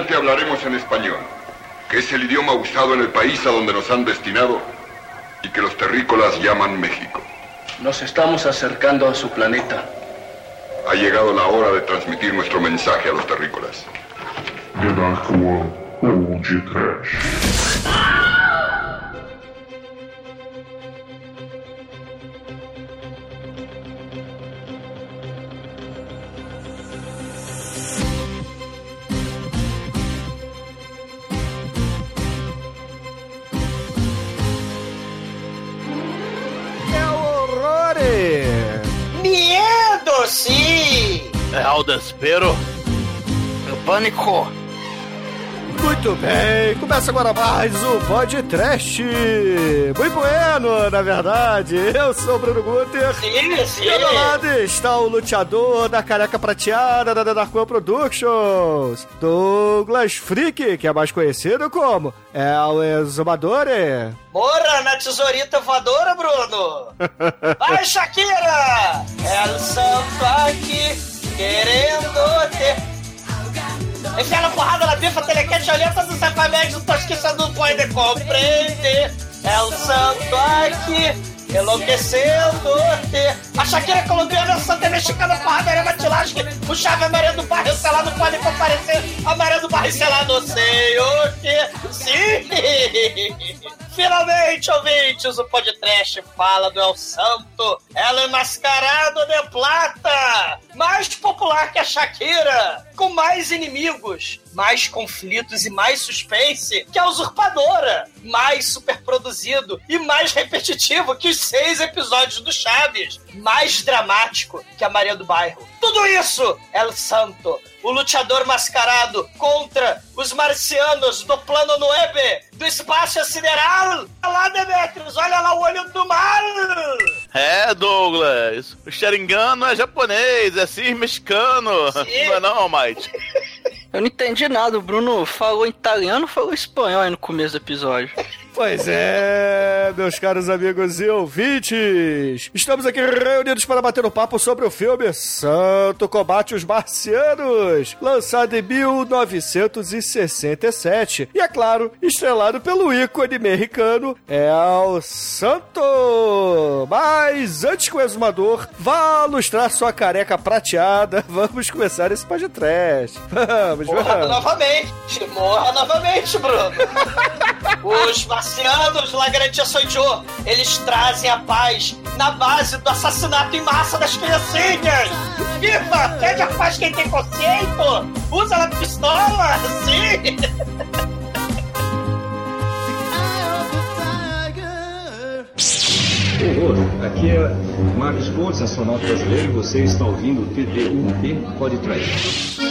adelante hablaremos en español, que es el idioma usado en el país a donde nos han destinado y que los terrícolas llaman México. Nos estamos acercando a su planeta. Ha llegado la hora de transmitir nuestro mensaje a los terrícolas. Sim! É o desespero. O pânico. Muito bem, começa agora mais um podcast. Muito bueno, na verdade. Eu sou o Bruno Guter. Sim, sim. E ao meu lado está o luteador da careca prateada da Darkwan Productions, Douglas Freak, que é mais conhecido como El Exumadore. Morra na tesourita voadora, Bruno! Vai, Shakira! El santo aqui, querendo ter... Enfiar a porrada na bifa, telequete, olhando do Cefamed, do Tosquiça não pode compreender. É o santo aqui, enlouquecendo ter. A Shakira colombiana, Santa Mexicana, porradaria matilagem, o Chave Maria do Barrio, não pode comparecer. A Maria do Barrio, não sei o que. Sim! Finalmente, ouvintes, o podcast fala do El Santo, ela é mascarado de plata, mais popular que a Shakira, com mais inimigos, mais conflitos e mais suspense que a usurpadora, mais superproduzido e mais repetitivo que os seis episódios do Chaves, mais dramático que a Maria do Bairro. Tudo isso, El Santo, o luteador mascarado contra os marcianos do plano Nueve, do espaço sideral. Olha lá, Demetrius, olha lá o olho do mal. É, Douglas. O Sharingan não é japonês, é sim mexicano. Sim. Não é não, Mike? Eu não entendi nada. O Bruno falou italiano falou espanhol aí no começo do episódio. Pois é, meus caros amigos e ouvintes, estamos aqui reunidos para bater um papo sobre o filme Santo Combate os Marcianos, lançado em 1967 e, é claro, estrelado pelo ícone americano El Santo. Mas antes que o exumador vá lustrar sua careca prateada, vamos começar esse podcast. Vamos, Morra vamos. novamente, morra novamente, Bruno. Os marcianos, La Garantia eles trazem a paz na base do assassinato em massa das criancinhas. Viva! Pede a paz quem tem consciente! Usa a pistola! Sim! Horror, aqui é Marcos Pontes, astronauta brasileiro, e você está ouvindo o TDUP Pode Trair.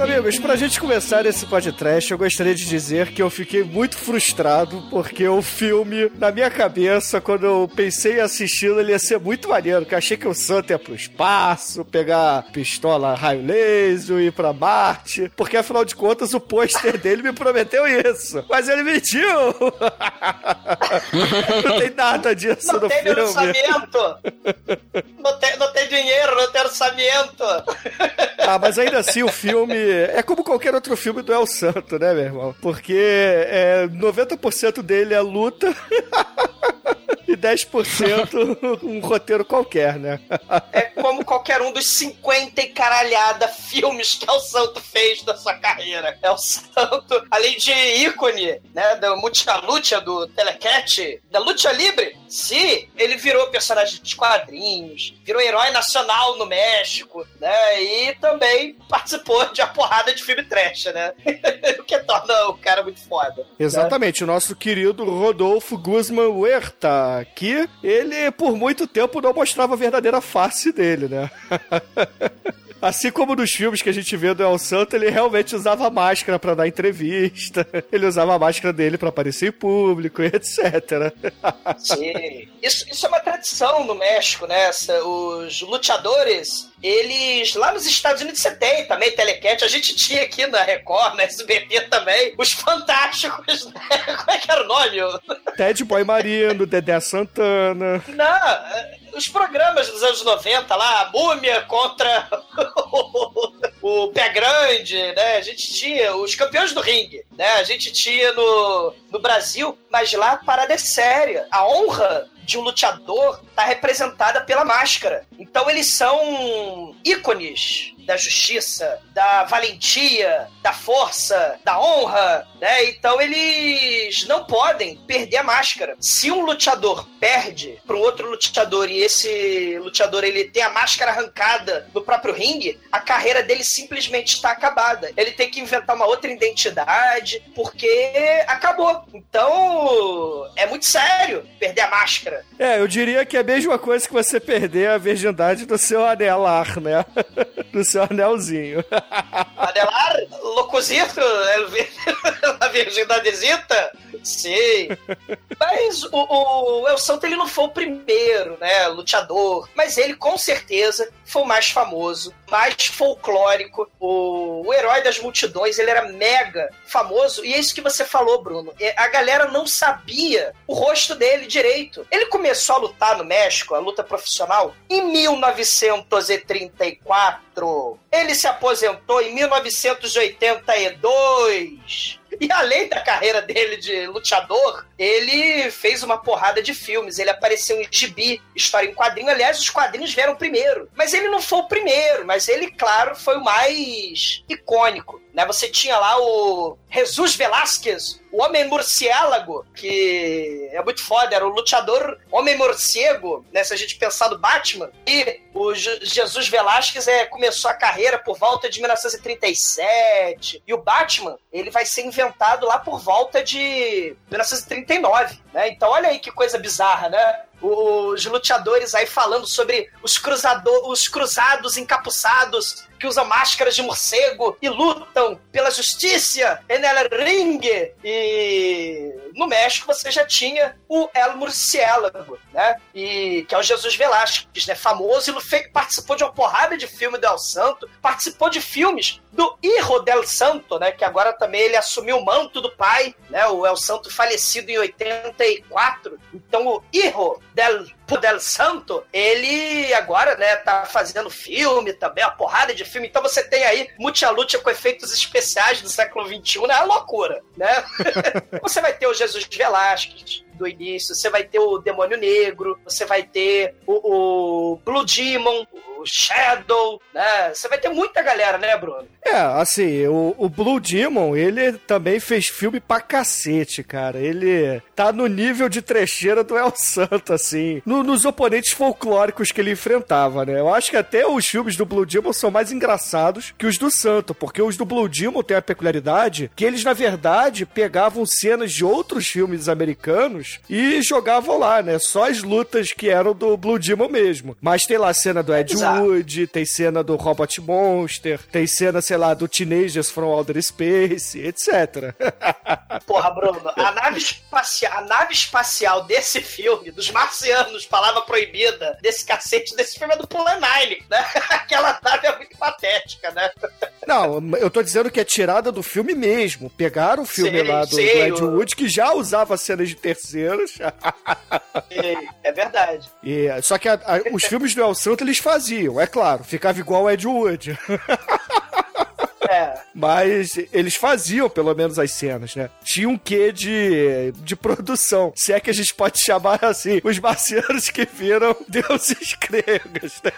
Meus amigos, pra gente começar esse podcast, eu gostaria de dizer que eu fiquei muito frustrado porque o filme, na minha cabeça, quando eu pensei em assisti-lo, ele ia ser muito maneiro, que eu achei que o Santa ia pro espaço, pegar pistola raio laser, ir pra Marte, porque afinal de contas o pôster dele me prometeu isso, mas ele mentiu! Não tem nada disso Não no tem filme. orçamento! Não tem, não tem dinheiro, não tem orçamento! Ah, mas ainda assim o filme é como qualquer outro filme do El Santo, né, meu irmão? Porque é, 90% dele é luta e 10% um roteiro qualquer, né? É como qualquer um dos 50 e caralhada filmes que El Santo fez da sua carreira. El Santo, além de ícone, né, da Multilucha do Telecat, da Lucha Libre, se ele virou personagem de quadrinhos, virou herói nacional no México, né, e também participou de uma porrada de filme trash, né? o que torna o cara muito foda. Exatamente, o nosso querido Rodolfo Guzman Huerta, que ele por muito tempo não mostrava a verdadeira face dele, né? Assim como nos filmes que a gente vê do El Santo, ele realmente usava máscara pra dar entrevista, ele usava a máscara dele pra aparecer em público, etc. Sim. Isso, isso é uma tradição no México, né? Os lutadores, eles, lá nos Estados Unidos, você tem também telecat. A gente tinha aqui na Record, na SBT também, os Fantásticos, né? Como é que era o nome? Ted Boy Marino, Dedé Santana. Não, os programas dos anos 90 lá, a Múmia contra o Pé Grande, né? A gente tinha os campeões do ringue, né? A gente tinha no, no Brasil, mas lá a parada é séria. A honra de um lutador está representada pela máscara. Então eles são ícones da justiça, da valentia, da força, da honra, né? Então eles não podem perder a máscara. Se um lutador perde para um outro lutador e esse lutador ele tem a máscara arrancada no próprio ringue, a carreira dele simplesmente está acabada. Ele tem que inventar uma outra identidade porque acabou. Então é muito sério perder a máscara. É, eu diria que é a mesma coisa que você perder a virgindade do seu anelar, né? do seu anelzinho. Anelar, locuzito, a virgindadezita? Sim. Mas o, o El Santo ele não foi o primeiro, né, luteador, mas ele com certeza foi o mais famoso, mais folclórico, o, o herói das multidões, ele era mega famoso, e é isso que você falou, Bruno. A galera não sabia o rosto dele direito. Ele começou a lutar no México, a luta profissional, em 1934. Ele se aposentou em 1982. E além da carreira dele de lutador, ele fez uma porrada de filmes. Ele apareceu em Gibi, história em quadrinho. Aliás, os quadrinhos vieram primeiro. Mas ele não foi o primeiro, mas ele, claro, foi o mais icônico. Né? Você tinha lá o Jesus Velasquez, o Homem Morciélago, que é muito foda, era o lutador Homem Morcego, né? Se a gente pensar no Batman. E o Jesus Velasquez é, começou a carreira por volta de 1937. E o Batman, ele vai ser inventado lá por volta de 1939, né? Então olha aí que coisa bizarra, né? Os lutadores aí falando sobre os, cruzador, os cruzados encapuçados que usam máscaras de morcego e lutam pela justiça en el ring. E no México você já tinha o El Murciélago, né? E, que é o Jesus Velasquez, né? Famoso e participou de uma porrada de filme do El Santo, participou de filmes do Hijo del Santo, né? Que agora também ele assumiu o manto do pai, né? O El Santo falecido em 84. Então o Hijo del del Santo, ele agora, né, tá fazendo filme também, uma porrada de filme. Então você tem aí Lucha com efeitos especiais do século XXI, né? É loucura, né? você vai ter o Jesus Velasquez, do início, você vai ter o Demônio Negro, você vai ter o, o Blue Demon, o Shadow, né? Você vai ter muita galera, né, Bruno? É, assim, o, o Blue Demon, ele também fez filme pra cacete, cara. Ele tá no nível de trecheira do El Santo, assim, no, nos oponentes folclóricos que ele enfrentava, né? Eu acho que até os filmes do Blue Demon são mais engraçados que os do Santo, porque os do Blue Demon têm a peculiaridade que eles, na verdade, pegavam cenas de outros filmes americanos e jogavam lá, né? Só as lutas que eram do Blue Demon mesmo. Mas tem lá a cena do Ed Wood, tem cena do Robot Monster, tem cena, sei lá, do Teenagers from Outer Space, etc. Porra, Bruno, a nave espacial, a nave espacial desse filme, dos marcianos, palavra proibida, desse cacete, desse filme é do Pula Nine, né? Aquela nave é muito patética, né? Não, eu tô dizendo que é tirada do filme mesmo. Pegaram o filme sei, lá do, sei, Ed Wood, que já usava cenas de terceiro é verdade. E, só que a, a, os filmes do El Santo eles faziam, é claro, ficava igual o Ed Wood. É. Mas eles faziam, pelo menos, as cenas, né? Tinha um quê de, de produção. Se é que a gente pode chamar assim, os marcianos que viram deuses gregos, né?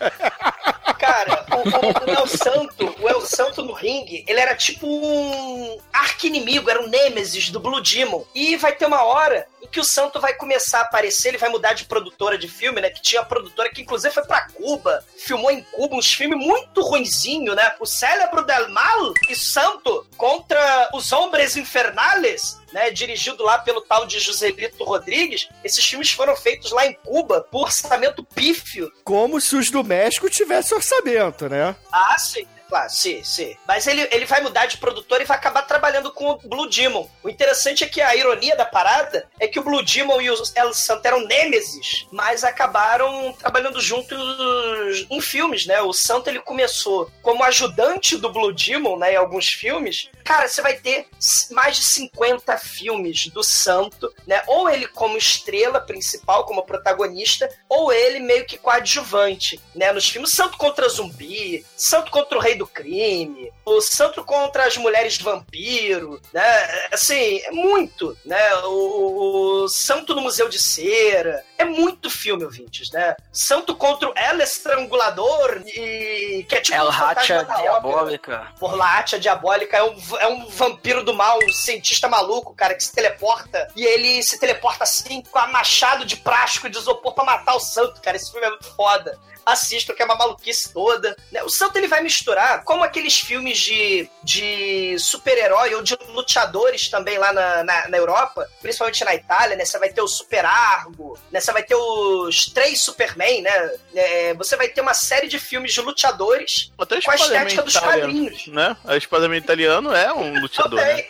Cara, o, o, o, El Santo, o El Santo no ringue, ele era tipo um arqui-inimigo, era um Nemesis do Blue Demon. E vai ter uma hora em que o Santo vai começar a aparecer, ele vai mudar de produtora de filme, né? Que tinha a produtora que inclusive foi pra Cuba, filmou em Cuba uns filmes muito ruinzinho, né? O Cérebro del Mal e Santo contra os Hombres Infernales né, dirigido lá pelo tal de Joselito Rodrigues, esses filmes foram feitos lá em Cuba por orçamento pífio. Como se os do México tivessem orçamento, né? Ah, sim. Claro, sim, sim. Mas ele, ele vai mudar de produtor e vai acabar trabalhando com o Blue Demon. O interessante é que a ironia da parada é que o Blue Demon e o El Santo eram nêmesis, mas acabaram trabalhando juntos em filmes, né? O Santo ele começou como ajudante do Blue Demon, né, em alguns filmes. Cara, você vai ter mais de 50 filmes do Santo, né? Ou ele como estrela principal, como protagonista, ou ele meio que coadjuvante, né? Nos filmes Santo contra Zumbi, Santo contra o Rei do Crime, o Santo contra as Mulheres Vampiro, né? Assim, é muito, né? O, o Santo no Museu de Cera, é muito filme, ouvintes, né? Santo contra o El Estrangulador e que é tipo El Hacha. Diabólica. Por lá, Hacha Diabólica é um, é um vampiro do mal, um cientista maluco, cara, que se teleporta. E ele se teleporta assim com a machado de plástico e de isopor pra matar o santo, cara. Esse filme é muito foda. Assistam, que é uma maluquice toda. né? O Santo ele vai misturar como aqueles filmes de, de super-herói ou de lutadores também lá na, na, na Europa, principalmente na Itália, né? Você vai ter o Super Argo, né? Você vai ter os três Superman, né? É, você vai ter uma série de filmes de lutadores Até com a estética dos quadrinhos. Né? O Spider-Man italiano é um lutador, né?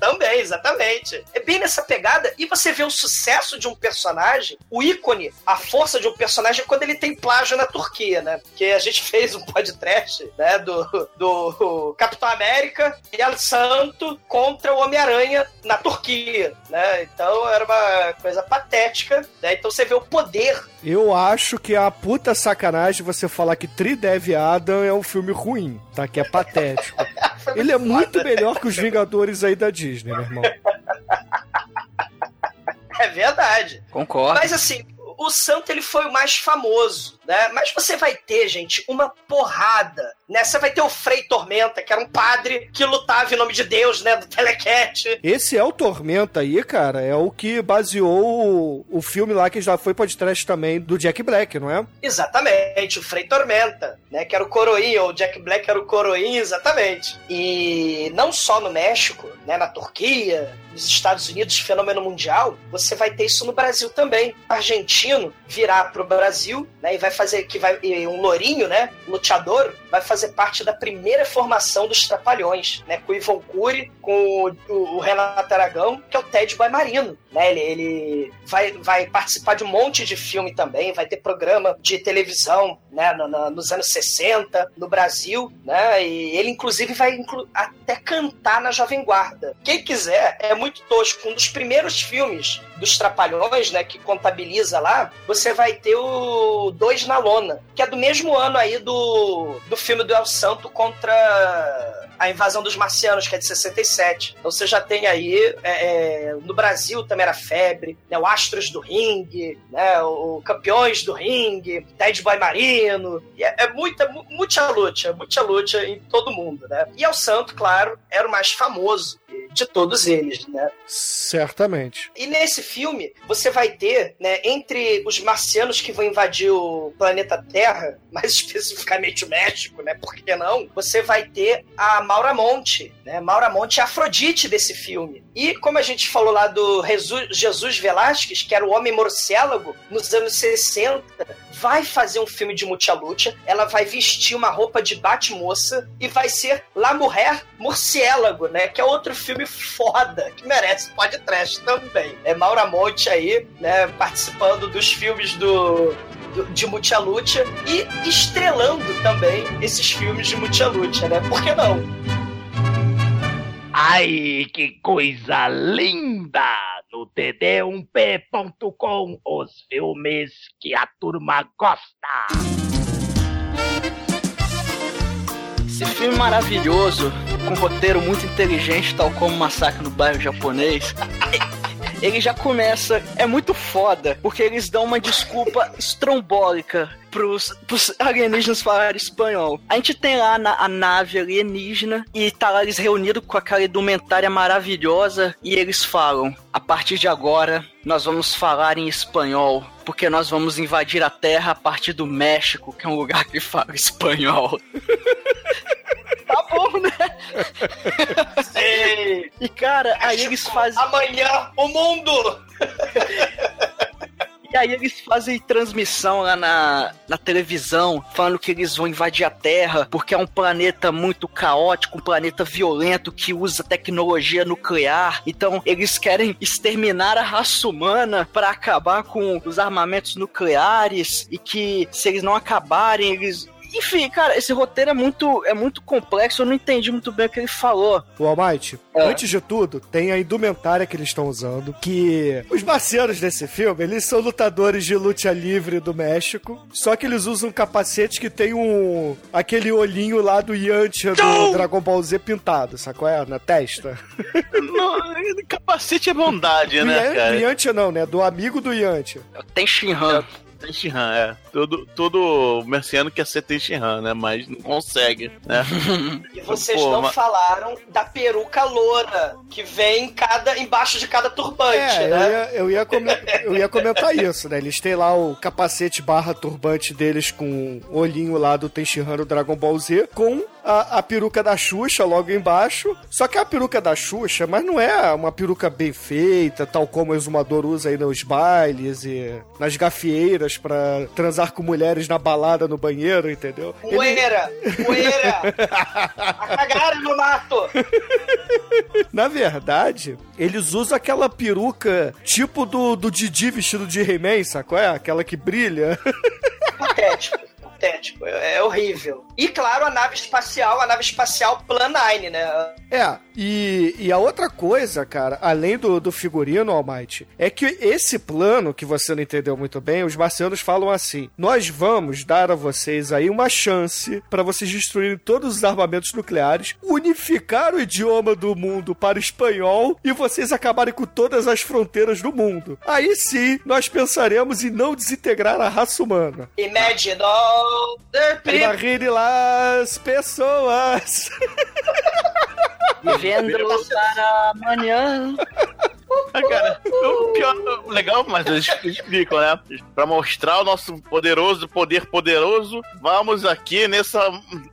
Também, exatamente. É bem nessa pegada. E você vê o sucesso de um personagem, o ícone, a força de um personagem quando ele tem plágio na Turquia, né? Porque a gente fez um podcast, né? Do, do Capitão América e El Santo contra o Homem-Aranha na Turquia, né? Então era uma coisa patética, né? Então você vê o poder Eu acho que é a puta sacanagem você falar que Tridev Adam é um filme ruim, tá? Que é patético. Ele é muito melhor que os Vingadores aí da Disney, meu irmão. É verdade. Concordo. Mas assim, o Santo ele foi o mais famoso, né? Mas você vai ter, gente, uma porrada, né? Você vai ter o Frei Tormenta, que era um padre que lutava em nome de Deus, né? Do Telecat. Esse é o Tormenta aí, cara, é o que baseou o, o filme lá que já foi podcast também do Jack Black, não é? Exatamente, o Frei Tormenta, né? Que era o coroinha, o Jack Black era o coroinha, exatamente. E não só no México, né? Na Turquia, nos Estados Unidos, fenômeno mundial, você vai ter isso no Brasil também. Argentino virar pro Brasil, né? E vai fazer que vai um lourinho, né? Luteador, vai fazer parte da primeira formação dos Trapalhões, né? Com o Ivon Cury, com o, o, Renato Aragão, que é o Ted Baimarino, né? Ele, ele vai, vai participar de um monte de filme também, vai ter programa de televisão, né? No- no- nos anos 60, no Brasil, né? E ele, inclusive, vai inclu- até cantar na Jovem Guarda. Quem quiser, é muito tosco. Um dos primeiros filmes dos Trapalhões, né? Que contabiliza lá, você vai ter o Dois na Lona, que é do mesmo ano aí do, do filme do El Santo contra a invasão dos marcianos, que é de 67. Então você já tem aí, é, é, no Brasil também era febre, né, o Astros do Ringue, né, o Campeões do Ringue, Ted Boy Marino, é, é muita, mu- muita luta, muita luta em todo mundo, né. E El Santo, claro, era o mais famoso de todos eles, né. Certamente. E nesse filme, você vai ter, né, entre os marcianos que vão invadir o planeta Terra, mais especificamente o México, né, por que não? Você vai ter a Maura Monte, né, Maura Monte é a Afrodite desse filme. E como a gente falou lá do Jesus Velasquez, que era o homem morcélago, nos anos 60, vai fazer um filme de multiluta, ela vai vestir uma roupa de Batmoça e vai ser La Mulher Morciélago, né? Que é outro filme foda, que merece podcast também. É Maura Monte aí, né? Participando dos filmes do, de Multiluta e estrelando também esses filmes de Multiluta, né? Por que não? Ai, que coisa linda! No td1p.com, os filmes que a turma gosta. Esse filme maravilhoso, com um roteiro muito inteligente, tal como Massacre no Bairro Japonês. Ele já começa, é muito foda, porque eles dão uma desculpa estrombólica pros, pros alienígenas falarem espanhol. A gente tem lá na, a nave alienígena e tá lá eles reunidos com aquela indumentária maravilhosa e eles falam: a partir de agora nós vamos falar em espanhol, porque nós vamos invadir a Terra a partir do México, que é um lugar que fala espanhol. tá bom, né? Ei, E cara, aí eles fazem. Amanhã, o mundo! E aí eles fazem transmissão lá na, na televisão, falando que eles vão invadir a Terra, porque é um planeta muito caótico, um planeta violento que usa tecnologia nuclear. Então eles querem exterminar a raça humana para acabar com os armamentos nucleares e que se eles não acabarem, eles enfim, cara, esse roteiro é muito, é muito complexo, eu não entendi muito bem o que ele falou. O Almighty, É. antes de tudo, tem a indumentária que eles estão usando, que os marcianos desse filme, eles são lutadores de luta livre do México, só que eles usam um capacete que tem um... aquele olhinho lá do Yantia do Dragon Ball Z pintado, sacou? É? Na testa. Não, capacete é bondade, né, cara? do Yantia não, né? Do amigo do Yantia. Tem Shinhan. Tem Shinhan, é. Todo, todo merciano quer ser Tenshinhan, né? Mas não consegue, né? E vocês Pô, não mas- falaram da peruca loura que vem em cada, embaixo de cada turbante, É, eu né? ia, eu, ia come- eu ia comentar isso, né? Eles têm lá o capacete barra turbante deles com o olhinho lá do Tenshinhan do Dragon Ball Z, com a, a peruca da Xuxa logo embaixo. Só que a peruca da Xuxa, mas não é uma peruca bem feita, tal como o exumador usa aí nos bailes e nas gafieiras pra transar com mulheres na balada no banheiro, entendeu? Ele- Poeira! Poeira! A cagada no mato! Na verdade, eles usam aquela peruca tipo do, do Didi vestido de He-Man, sacou? É aquela que brilha. Patético. Patético. É, é horrível. E claro, a nave espacial, a nave espacial Plan 9, né? É, e, e a outra coisa, cara, além do, do figurino, Almighty, é que esse plano, que você não entendeu muito bem, os marcianos falam assim: nós vamos dar a vocês aí uma chance para vocês destruírem todos os armamentos nucleares, unificar o idioma do mundo para o espanhol e vocês acabarem com todas as fronteiras do mundo. Aí sim, nós pensaremos em não desintegrar a raça humana. Imagine all the people. Imagine las pessoas. Vivendo para amanhã. Ah, cara, o pior, legal, mas eles explicam, né? Pra mostrar o nosso poderoso, poder poderoso, vamos aqui nessa,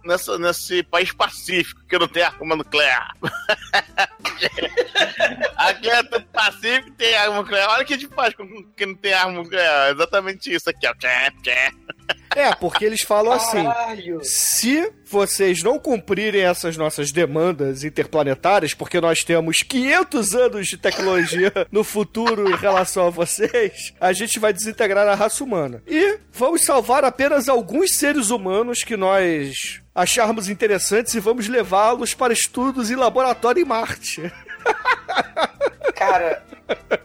nessa, nesse país pacífico que não tem arma nuclear. aqui é do Pacífico tem arma nuclear. Olha o que a gente faz com que não tem arma nuclear. É Exatamente isso aqui, ó. É, porque eles falam assim: Caralho. se vocês não cumprirem essas nossas demandas interplanetárias, porque nós temos 500 anos de tecnologia no futuro em relação a vocês, a gente vai desintegrar a raça humana. E vamos salvar apenas alguns seres humanos que nós acharmos interessantes e vamos levá-los para estudos em laboratório em Marte. Cara,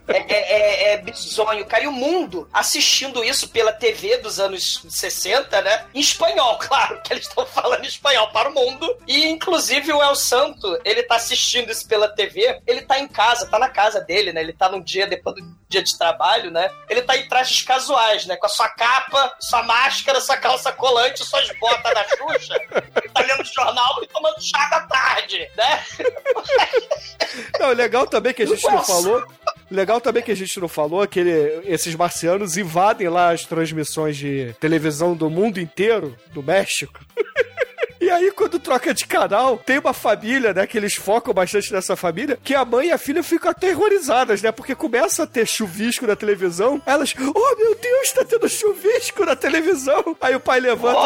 é, é, é, é bizonho, cara. E o mundo assistindo isso pela TV dos anos 60, né? Em espanhol, claro, que eles estão falando espanhol para o mundo. E, inclusive, o El Santo, ele tá assistindo isso pela TV. Ele tá em casa, tá na casa dele, né? Ele tá num dia, depois do dia de trabalho, né? Ele tá em trajes casuais, né? Com a sua capa, sua máscara, sua calça colante, suas botas da Xuxa. Ele tá lendo jornal e tomando chá da tarde, né? Não, legal também que a gente não falou. Legal também que a gente não falou que ele- esses marcianos invadem lá as transmissões de televisão do mundo inteiro, do México. E aí, quando troca de canal, tem uma família, né? Que eles focam bastante nessa família, que a mãe e a filha ficam aterrorizadas, né? Porque começa a ter chuvisco na televisão. Elas, oh meu Deus, tá tendo chuvisco na televisão. Aí o pai levanta.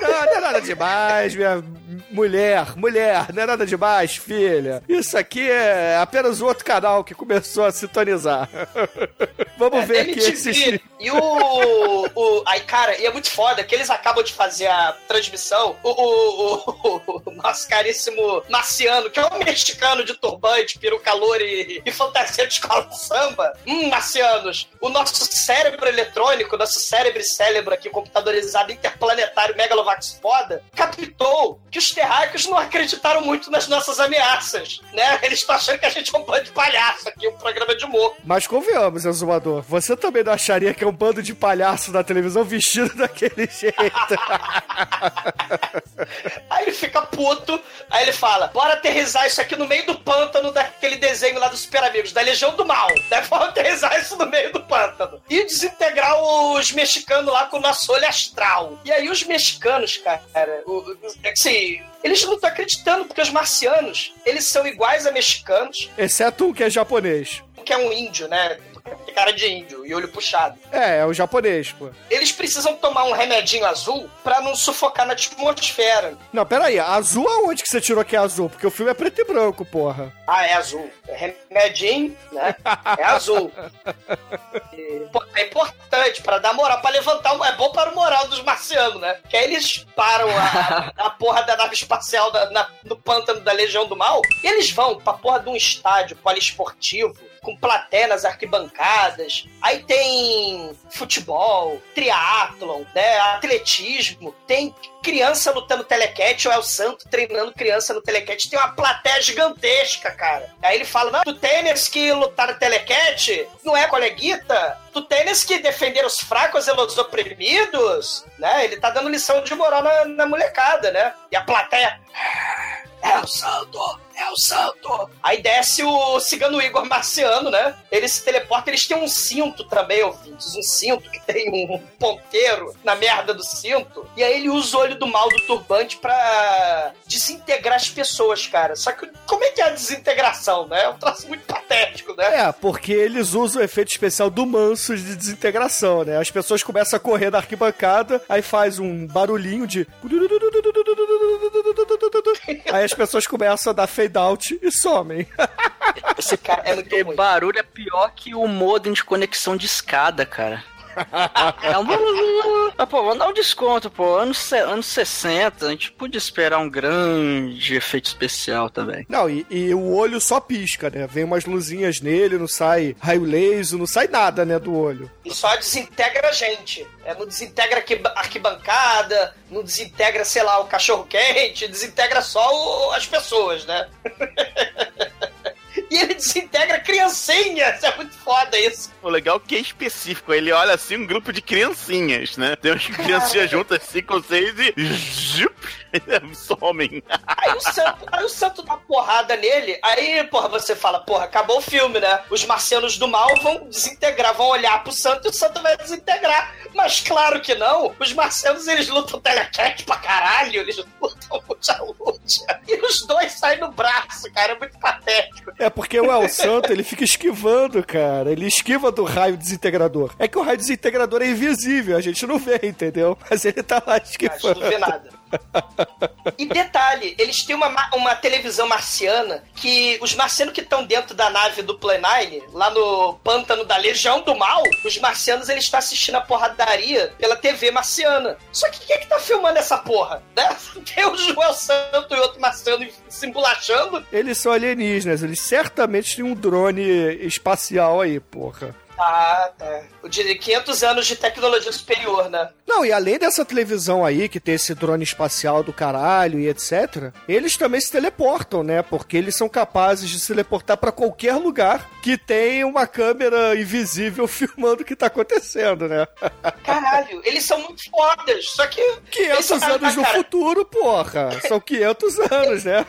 Não, não é nada demais, minha mulher, mulher, não é nada demais, filha. Isso aqui é apenas outro canal que começou a sintonizar. Vamos ver aqui esses. E o. Aí, cara, e é muito foda que eles acabam de fazer a transmissão. O, o, o, o nosso caríssimo Marciano, que é um mexicano de turbante, peruca loura e, e fantasia de escola de samba. Hum, Marcianos, o nosso cérebro eletrônico, nosso cérebro cérebro aqui, computadorizado, interplanetário, megalovax foda, captou que os terráqueos não acreditaram muito nas nossas ameaças, né? Eles estão achando que a gente é um bando de palhaço aqui, um programa de humor. Mas convenhamos, Exumador, você também não acharia que é um bando de palhaço na televisão vestido daquele jeito? Aí ele fica puto, aí ele fala: bora aterrizar isso aqui no meio do pântano daquele desenho lá dos Super Amigos, da Legião do Mal. Deve aterrizar isso no meio do pântano. E desintegrar os mexicanos lá com o nosso olho astral. E aí os mexicanos, cara, assim, eles não estão acreditando, porque os marcianos, eles são iguais a mexicanos, Exceto um que é japonês. que é um índio, né? Tem cara de índio e olho puxado. É, é o japonês, pô. Eles precisam tomar um remedinho azul pra não sufocar na atmosfera. Não, peraí, azul aonde que você tirou que é azul? Porque o filme é preto e branco, porra. Ah, é azul. É remedinho, né? É azul. É importante pra dar moral, pra levantar. É bom para o moral dos marcianos, né? Que aí eles param a, a porra da nave espacial da- na- no pântano da Legião do Mal e eles vão pra porra de um estádio poliesportivo com plateia nas arquibancadas. Aí tem futebol, triatlon, né? Atletismo, tem criança lutando telequete, o El Santo treinando criança no telequete. Tem uma plateia gigantesca, cara. Aí ele fala: Não, tu tênis que lutaram telequete não é coleguita? Tu tênis que defender os fracos e os oprimidos? Né? Ele tá dando lição de moral na, na molecada, né? E a plateia. É o santo! É o santo! Aí desce o cigano Igor Marciano, né? Ele se teleporta, eles têm um cinto também, ouvintes. Um cinto que tem um ponteiro na merda do cinto. E aí ele usa o olho do mal do turbante pra desintegrar as pessoas, cara. Só que como é que é a desintegração, né? É um traço muito patético, né? É, porque eles usam o efeito especial do manso de desintegração, né? As pessoas começam a correr da arquibancada, aí faz um barulhinho de. Aí as pessoas começam a dar fade out e somem. Esse cara é muito Porque ruim. barulho é pior que o modem de conexão de escada, cara. É um... Ah, pô, vamos dar um desconto, pô. Anos, anos 60, a gente podia esperar um grande efeito especial também. Não, e, e o olho só pisca, né? Vem umas luzinhas nele, não sai raio laser, não sai nada, né, do olho. E só desintegra a gente. É, não desintegra arqui- arquibancada, não desintegra, sei lá, o cachorro quente, desintegra só o- as pessoas, né? e ele desintegra criancinhas. É muito foda isso. O legal é que é específico. Ele olha assim, um grupo de criancinhas, né? Tem umas criancinhas juntas, cinco ou seis e. Somem. Aí o santo, aí o santo dá porrada nele, aí, porra, você fala, porra, acabou o filme, né? Os marcianos do mal vão desintegrar, vão olhar pro santo e o santo vai desintegrar. Mas claro que não. Os marcianos, eles lutam telecat pra caralho, eles lutam luta luta. E os dois saem no braço, cara, é muito patético. É porque o El Santo, ele fica esquivando, cara. Ele esquiva do raio desintegrador. É que o raio desintegrador é invisível, a gente não vê, entendeu? Mas ele tá lá A gente esquivando. não vê nada. E detalhe, eles têm uma, ma- uma televisão marciana que os marcianos que estão dentro da nave do Planine, lá no pântano da Legião do Mal, os marcianos eles estão assistindo a porradaria pela TV marciana. Só que quem é que tá filmando essa porra? Né? Tem o Joel Santo e outro marciano se embolachando. Eles são alienígenas, eles certamente têm um drone espacial aí, porra. Ah, tá. O de 500 anos de tecnologia superior, né? Não, e além dessa televisão aí, que tem esse drone espacial do caralho e etc., eles também se teleportam, né? Porque eles são capazes de se teleportar pra qualquer lugar que tem uma câmera invisível filmando o que tá acontecendo, né? Caralho, eles são muito fodas. Só que. 500 Esse cara anos tá, no futuro, porra. São 500 anos, né?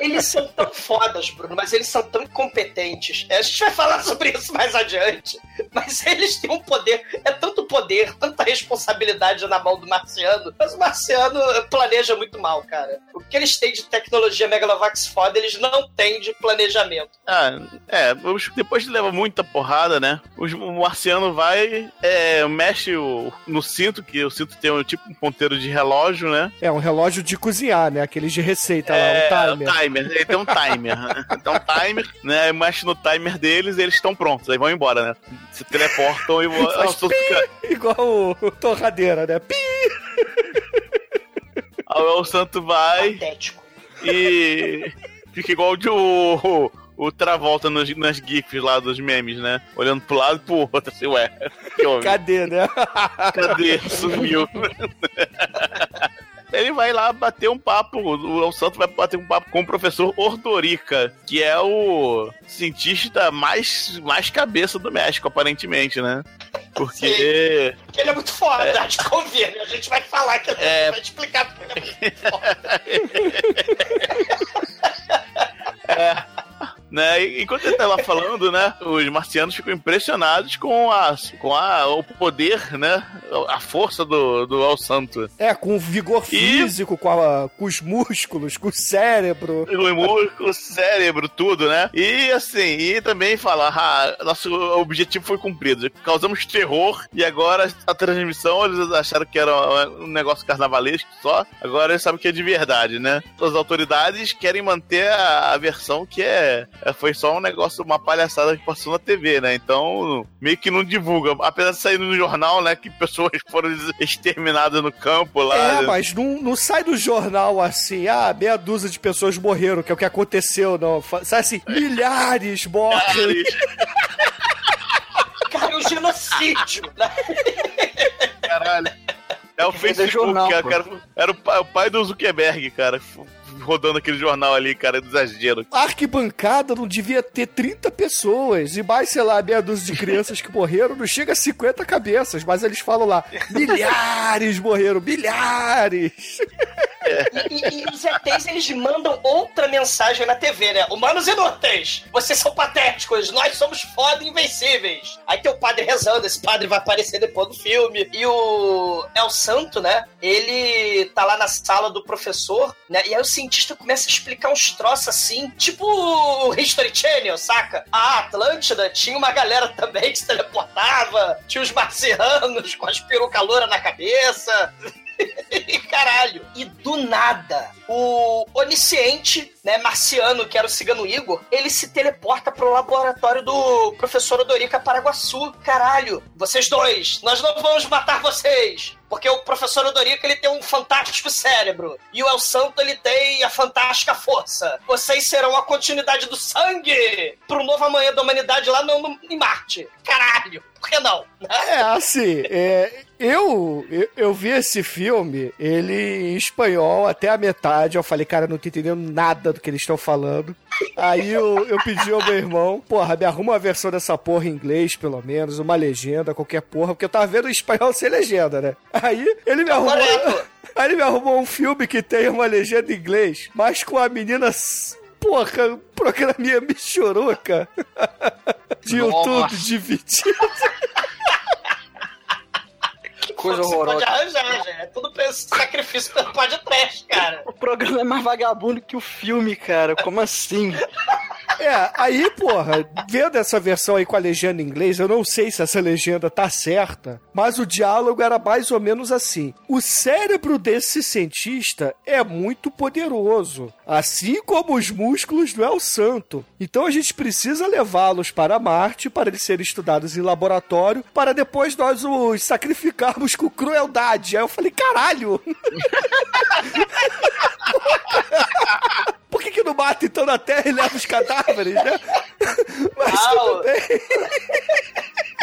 Eles são tão fodas, Bruno, mas eles são tão incompetentes. É, A gente vai falar sobre isso mais adiante. Mas eles têm um poder, é tanto poder, tanta responsabilidade na mão do marciano. Mas o marciano planeja muito mal, cara. O que eles têm de tecnologia Megalovax foda, eles não têm de planejamento. Ah, é, depois de levar muita porrada, né? o marciano vai, é, mexe o- no cinto, que o cinto tem um tipo um ponteiro de relógio, né? É um relógio de cozinhar, né? Aqueles de receita é, lá, um timer. o timer. Ele tem um timer. né? Tem um timer, né? Mexe no timer deles e eles estão prontos. Aí vão embora, né? Se teleportam e vão. Faz Ah, só fica- Igual o, torradeira, né? Pi! Aí o Santo vai Patético. e fica igual o de o, o Travolta nas, nas GIFs lá dos memes, né? Olhando pro lado e pro outro, assim, ué. Cadê, né? Cadê? Sumiu. Ele vai lá bater um papo, o Santo vai bater um papo com o professor Ordorica, que é o cientista mais, mais cabeça do México, aparentemente, né? Porque. Porque ele é muito foda, é. de convênio. A gente vai falar que ele É. vai explicar porque ele é muito foda. Né, e enquanto ele tá lá falando, né, os marcianos ficam impressionados com, a, com a, o poder, né, a força do, do El Santo. É, com vigor E- físico, com, a- com os músculos, com o cérebro. O músculo, o cérebro, tudo, né? E assim, e também falar, ah, nosso objetivo foi cumprido. Causamos terror e agora a transmissão eles acharam que era um negócio carnavalesco só. Agora eles sabem que é de verdade, né? As autoridades querem manter a, a versão que é- foi só um negócio, uma palhaçada que passou na TV, né? Então, meio que não divulga. Apesar de sair no jornal, né? Que pessoas foram exterminadas no campo lá. É, mas não, não sai do jornal assim, ah, meia dúzia de pessoas morreram, que é o que aconteceu, não. Sai assim, milhares morrem. Cara, o genocídio. né? Caralho. É o Rede Facebook, jornal, cara, cara. Era o pai, o pai do Zuckerberg, cara. Rodando aquele jornal ali, cara, do exagero. A arquibancada não devia ter 30 pessoas, e mais, sei lá, meia dúzia de crianças que morreram, não chega a 50 cabeças, mas eles falam lá, milhares morreram, milhares. E, e- e os ETs, eles mandam outra mensagem na TV, né? Humanos inúteis! Vocês são patéticos! Nós somos foda e invencíveis! Aí tem o padre rezando, esse padre vai aparecer depois do filme. E o El Santo, né? Ele tá lá na sala do professor, né? E aí o cientista começa a explicar uns troços assim, tipo o History Channel, saca? A Atlântida tinha uma galera também que se teleportava, tinha os marcianos com as perucas louras na cabeça. Caralho. E do nada, o onisciente, né, marciano, que era o cigano Igor, ele se teleporta pro laboratório do professor Odorica Paraguaçu. Caralho, vocês dois, nós não vamos matar vocês. Porque o professor Odorica, ele tem um fantástico cérebro. E o El Santo, ele tem a fantástica força. Vocês serão a continuidade do sangue pro novo amanhã da humanidade lá no, no- em Marte. Caralho, por que não? É, assim, é, eu, eu, eu vi esse filme, ele em espanhol até a metade, eu falei, cara, não tô entendendo nada do que eles estão falando. Aí eu, eu pedi ao meu irmão, porra, me arruma uma versão dessa porra em inglês, pelo menos, uma legenda, qualquer porra, porque eu tava vendo em espanhol sem legenda, né? Aí ele me arrumou. Aí ele me arrumou um filme que tem uma legenda em inglês, mas com a menina. Porra, programinha michuruca. De YouTube Nossa. Coisa Você pode horrorosa. arranjar, já. É tudo sacrifício pelo podcast, cara. O programa é mais vagabundo que o filme, cara. Como assim? É, aí, porra, vendo essa versão aí com a legenda em inglês, eu não sei se essa legenda tá certa, mas o diálogo era mais ou menos assim. O cérebro desse cientista é muito poderoso, assim como os músculos do El Santo. Então a gente precisa levá-los para Marte para eles serem estudados em laboratório, para depois nós os sacrificarmos com crueldade. Aí eu falei, caralho! Por que, que não mata então na Terra e leva os cadáveres, né? Mas Não. tudo bem.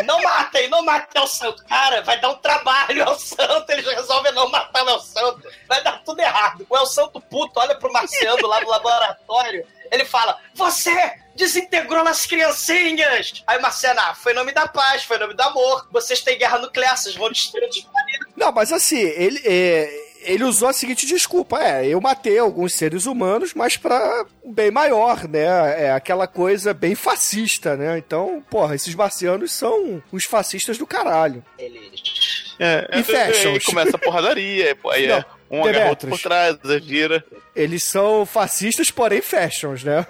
Não matem, não matem o santo. Cara, vai dar um trabalho ao santo. Eles resolvem não matar o El Santo. Vai dar tudo errado. O El Santo puto olha pro Marciano lá no laboratório. Ele fala: Você desintegrou as criancinhas. Aí o Marciano, ah, foi em nome da paz, foi nome do amor. Vocês têm guerra nuclear, vocês vão destruir os planetas. Não, mas assim, ele, é, ele usou a seguinte desculpa: é, eu matei alguns seres humanos, mas pra bem maior, né? É aquela coisa bem fascista, né? Então, porra, esses marcianos são os fascistas do caralho. Eles. É, E é, fashions. Aí começa a porradaria, pô, aí é um agarra outro por trás, gira. Eles são fascistas, porém fashions, né?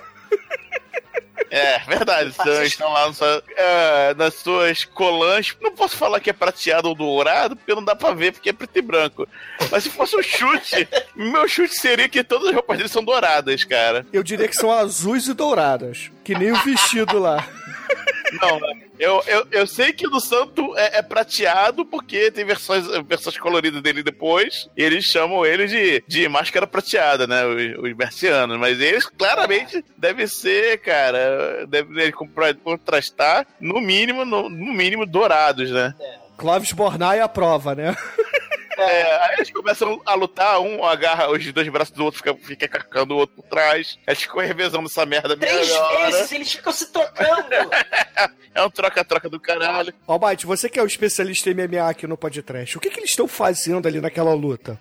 É, verdade. Estão, estão lá no sua- é, nas suas colãs. Não posso falar que é prateado ou dourado, porque não dá pra ver, porque é preto e branco. Mas se fosse um chute, meu chute seria que todas as roupas deles são douradas, cara. Eu diria que são azuis e douradas. Que nem o vestido lá. Não, eu, eu, eu sei que o do Santo é, é prateado, porque tem versões, versões coloridas dele depois, e eles chamam ele de, de máscara prateada, né? Os, os marcianos. Mas eles claramente devem ser, cara, devem contrastar, no mínimo, no, no mínimo, dourados, né? Clóvis Bornai aprova, né? É, aí eles começam a lutar, um agarra os dois braços do outro, fica, fica carcando o outro por trás. Eles ficam revezando essa merda Três vezes eles ficam se trocando. É um troca-troca do caralho. Almighty, você que é o especialista em MMA aqui no podcast, o que, que eles estão fazendo ali naquela luta?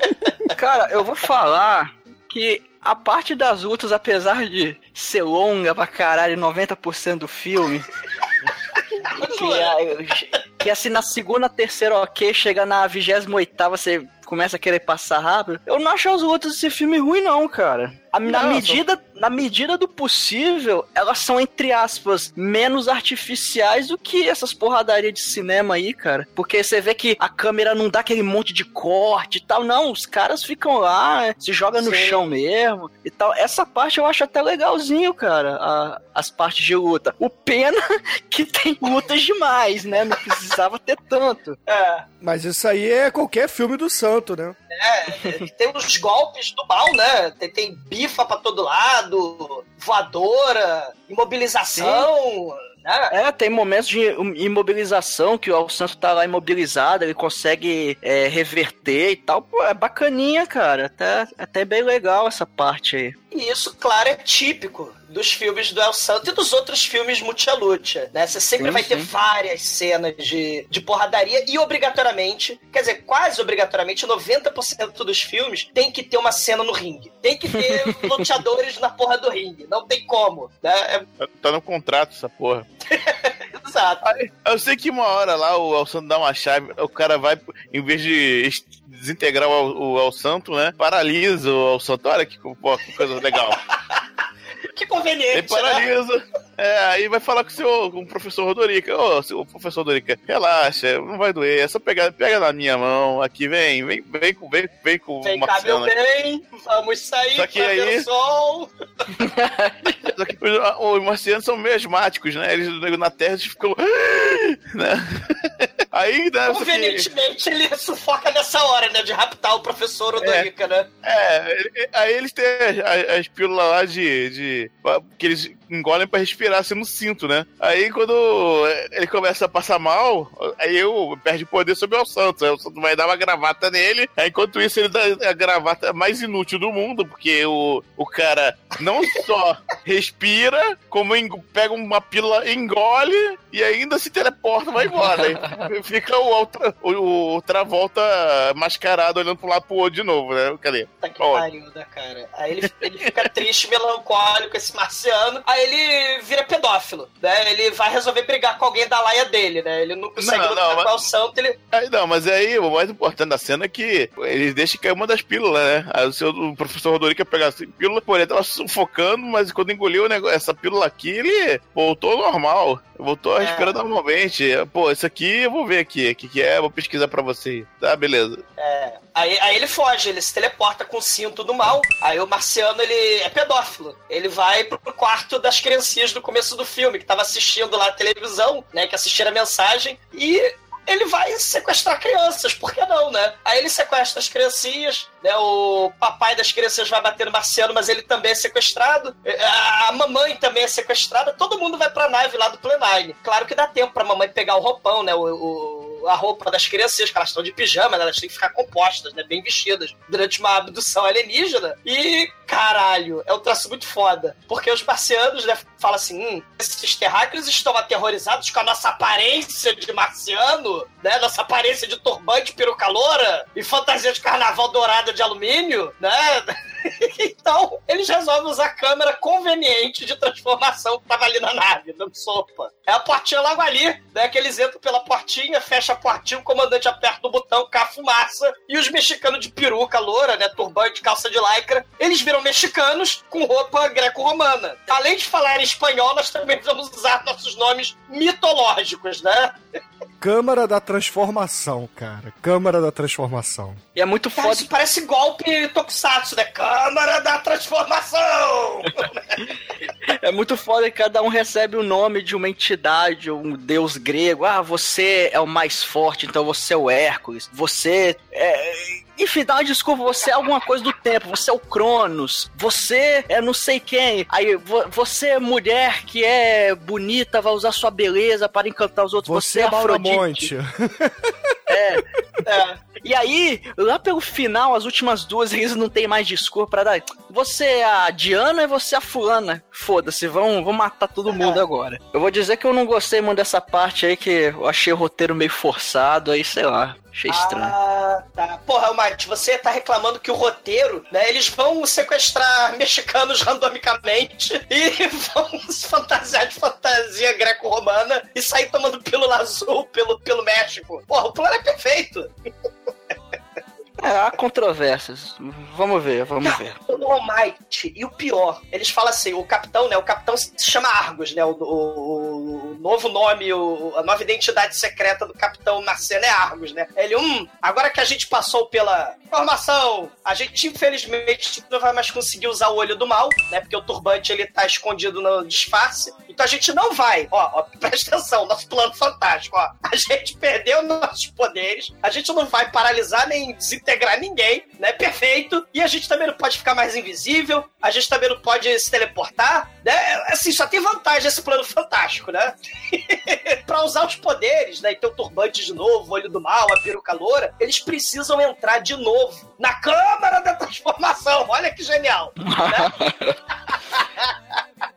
Cara, eu vou falar que a parte das lutas, apesar de ser longa pra caralho, 90% do filme. que é- Que assim, na segunda, terceira, ok, chega na vigésima oitava, você começa a querer passar rápido. Eu não acho as lutas desse filme ruim, não, cara. A- na, Não, medida, na medida do possível, elas são, entre aspas, menos artificiais do que essas porradarias de cinema aí, cara. Porque você vê que a câmera não dá aquele monte de corte e tal. Não, os caras ficam lá, se jogam no Sim. chão mesmo e tal. Essa parte eu acho até legalzinho, cara. a- as partes de luta. O pena que tem lutas demais, né? Não precisava ter tanto. É. Mas isso aí é qualquer filme do santo, né? É, tem os golpes do mal, né? Tem, tem bifa pra todo lado, voadora, imobilização, né? É, tem momentos de imobilização que o Santo tá lá imobilizado, ele consegue é, reverter e tal. Pô, é bacaninha, cara. Até, até bem legal essa parte aí. E isso, claro, é típico dos filmes do El Santo e dos outros filmes Multilucha, né? Você sempre Sim, vai ter sim. várias cenas de, de porradaria e obrigatoriamente, quer dizer, quase obrigatoriamente, 90% dos filmes tem que ter uma cena no ringue. Tem que ter luteadores na porra do ringue. Não tem como, né? É Tá- no contrato essa porra. exato. Eu sei que uma hora lá o El Santo dá uma chave, o cara vai, em vez de desintegrar o, o El Santo, né? Paralisa o El Santo. Olha que, pô, que coisa legal. Que Ele conveniente, né? paralisa. É, aí vai falar com o seu com o professor Rodorica. Ô, seu professor Rodorica, relaxa, não vai doer. É só pegar, pega na minha mão. Aqui, vem, vem, vem com, vem, vem com Vem uma cá, meu bem, vamos sair Só que aí- o sol. Só que os, os marcianos são meio asmáticos, né? Eles na Terra eles ficam. né? Aí, né? só que- Convenientemente, ele sufoca nessa hora, né? De raptar o professor Odorica, né? É, ele- aí eles têm as, as pílulas lá de, de. Que eles engolem pra respirar assim no cinto, né? Aí quando ele começa a passar mal, aí eu perde poder sobre o Santos. Aí o Santos vai dar uma gravata nele. Aí enquanto isso, ele dá a gravata mais inútil do mundo, porque o, o cara não só respira, como pega uma pílula, engole e ainda se teleporta e vai embora. Aí fica o, outra, o, o Travolta mascarado olhando pro lado pro outro de novo, né? Cadê? Tá que pariu, né, cara? Aí ele, ele fica triste, melancólico, esse marciano. Aí ele vira pedófilo, né? Ele vai resolver brigar com alguém da laia dele, né? Ele não consegue Não, não, mas- com o santo, ele... Aí não, mas aí o mais importante da cena é que eles deixam cair uma das pílulas, né? Aí o, seu, o professor pegar assim, pílula, pô, ele tava sufocando, mas quando engoliu negócio, essa pílula aqui, ele voltou normal. Voltou a É. respirar normalmente. Pô, isso aqui eu vou ver aqui. O que, que é? Vou pesquisar pra você. Tá, beleza. É. Aí, aí ele foge, ele se teleporta com o cinto do mal. Aí o marciano, ele é pedófilo. Ele vai pro quarto das criancinhas do começo do filme, que tava assistindo lá a televisão, né? Que assistiram a mensagem. E ele vai sequestrar crianças, por que não, né? Aí ele sequestra as criancinhas, né? O papai das crianças vai bater no marciano, mas ele também é sequestrado. A a mamãe também é sequestrada. Todo mundo vai pra nave lá do Plenine. Claro que dá tempo pra mamãe pegar o roupão, né? O, o- a roupa das crianças, que elas estão de pijama, né? elas têm que ficar compostas, né? Bem vestidas, durante uma abdução alienígena. E, caralho, é um traço muito foda. Porque os marcianos, né, falam assim: hum, esses terráqueos estão aterrorizados com a nossa aparência de marciano, né? Nossa aparência de turbante peruca loura e fantasia de carnaval dourada de alumínio, né? então, eles resolvem usar a câmera conveniente de transformação que tava ali na nave, dando sopa. É a portinha logo ali, né? Que eles entram pela portinha, fecha a portinha, o comandante aperta o botão, cai a fumaça, e os mexicanos de peruca loura, né? Turbante, calça de lycra, eles viram mexicanos com roupa greco-romana. Além de falar em espanhol, nós também vamos usar nossos nomes mitológicos, né? Câmara da Transformação, cara. Câmara da Transformação. E é muito Cara, foda. isso parece golpe tokusatsu, né? Câmara da Transformação! É muito foda que cada um recebe o nome de uma entidade, um deus grego. Ah, você é o mais forte, então você é o Hércules. Você é. Enfim, dá uma desculpa, você é alguma coisa do tempo, você é o Cronos, você é não sei quem. Aí vo- você é mulher que é bonita, vai usar sua beleza para encantar os outros. Você é Afrodite. Mauramonte. É. E aí, lá pelo final, as últimas duas, eles não tem mais desculpa pra dar. Você é a Diana e você é a fulana. Foda-se, vão, vão matar todo mundo agora. Eu vou dizer que eu não gostei muito dessa parte aí, que eu achei o roteiro meio forçado, aí sei lá. Achei estranho. Ah, tá. Porra, Mate, você tá reclamando que o roteiro, né? Eles vão sequestrar mexicanos randomicamente e vão se fantasiar de fantasia greco-romana e sair tomando pílula azul pelo, pelo México. Porra, o plano é perfeito. É, há controvérsias. Vamos ver, vamos ver. O Almighty, e o pior, eles falam assim, o capitão, né? O capitão se chama Argos, né? O, o- o novo nome, o- a nova identidade secreta do capitão Marcelo é Argos, né? Ele, hum, agora que a gente passou pela formação, a gente infelizmente não vai mais conseguir usar o olho do mal, né? Porque o turbante ele tá escondido no disfarce. Então a gente não vai, ó, ó presta atenção, nosso plano fantástico, ó. A gente perdeu nossos poderes, a gente não vai paralisar nem desintegrar ninguém, né? Perfeito. E a gente também não pode ficar mais invisível, a gente também não pode se teleportar, né? Assim, só tem vantagem esse plano fantástico, né? pra usar os poderes, né? E ter o turbante de novo, o olho do mal, a peruca loura, eles precisam entrar de novo na câmara da transformação. Olha que genial. né?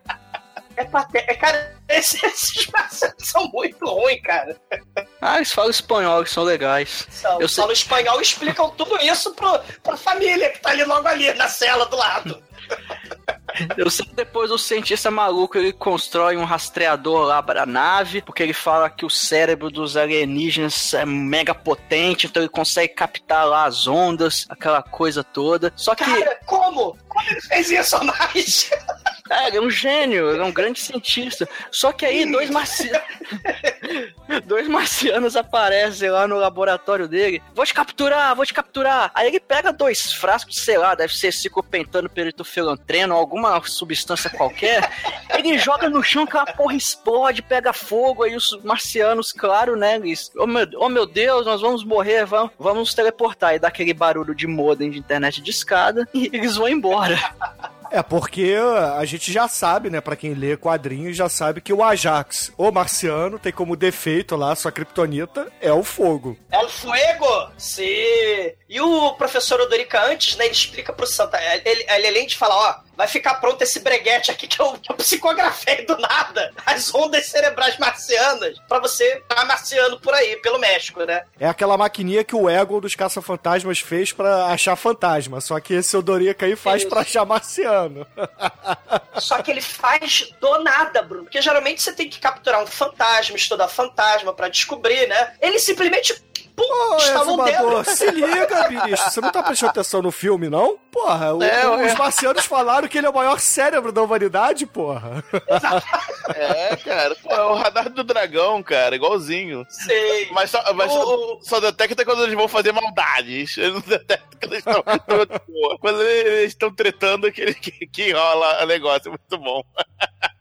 É patético. É, cara, esses, marcianos são muito ruins, cara. Ah, eles falam espanhol, eles são legais. São, Eu sei- falam espanhol e explicam tudo isso pro, pra família que tá ali logo ali, na cela do lado. Eu sei que depois o cientista maluco ele constrói um rastreador lá pra nave, porque ele fala que o cérebro dos alienígenas é mega potente, então ele consegue captar lá as ondas, aquela coisa toda. Só que. Cara, como? Ele fez isso mais? É, ele é um gênio, ele é um grande cientista. Só que aí dois marcianos. dois marcianos aparecem lá no laboratório dele. Vou te capturar, vou te capturar. Aí ele pega dois frascos, sei lá, deve ser ciclopentano peritofilantreno, alguma substância qualquer. ele joga no chão que a porra explode, pega fogo. Aí os marcianos, claro, né? Eles, oh meu, oh meu Deus, nós vamos morrer, vamos, vamos nos teleportar. E dá aquele barulho de modem de internet de escada e eles vão embora. É porque a gente já sabe, né, Pra quem lê quadrinhos, já sabe que o Ajax, o marciano, tem como defeito lá, sua kriptonita, é o fogo. El Fuego! Sim! E o professor Odorica antes, né, ele explica pro Santa. Ele, ele além de falar, ó, vai ficar pronto esse breguete aqui que eu, que eu psicografei do nada. As ondas cerebrais marcianas. Pra você tá marciano por aí, pelo México, né? É aquela maquininha que o Ego dos caça-fantasmas fez pra achar fantasma, só que esse Odorica aí faz pra achar marciano. Só que ele faz do nada, Bruno. Porque geralmente você tem que capturar um fantasma, estudar fantasma pra descobrir, né? Ele simplesmente. Pum, Ô, instalou o dedo. exumador, se liga, bicho. Você não tá prestando atenção no filme, não? Porra, o- É, os é. marcianos falaram que ele é o maior cérebro da humanidade, porra. É, cara. Pô, é o radar do dragão, cara, igualzinho. Sei. Mas só, mas O- só detecta quando eles vão fazer maldades. Ele não detecta quando eles estão. quando eles estão tretando que, que, que rola o negócio. Muito bom.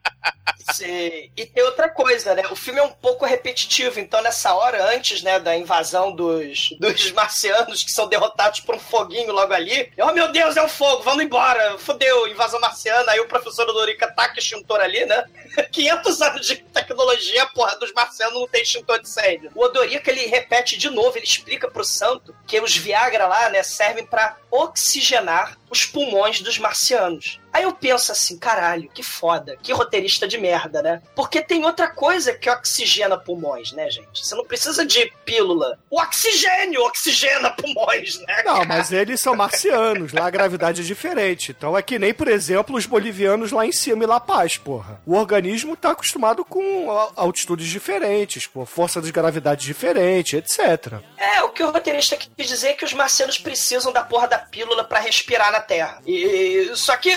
Sim. E tem outra coisa, né? O filme é um pouco repetitivo, então nessa hora, antes, né, da invasão dos, dos marcianos que são derrotados por um foguinho logo ali, oh meu Deus, é um fogo, vamos embora, fudeu, invasão marciana, aí o professor Odorica taca extintor ali, né? 500 anos de tecnologia, porra, dos marcianos não tem extintor de incêndio. O Odorica, ele repete de novo, ele explica pro santo que os Viagra lá, né, servem pra oxigenar os pulmões dos marcianos. Aí eu penso assim, caralho, que foda, que roteirista de merda, né? Porque tem outra coisa que oxigena pulmões, né, gente? Você não precisa de pílula. O oxigênio oxigena pulmões, né? Não, mas eles são marcianos, lá a gravidade é diferente. Então é que nem, por exemplo, os bolivianos lá em cima em La Paz, porra. O organismo tá acostumado com altitudes diferentes, pô, força de gravidade diferente, etc. É, o que o roteirista quis dizer é que os marcianos precisam da porra da pílula pra respirar na Terra. E só que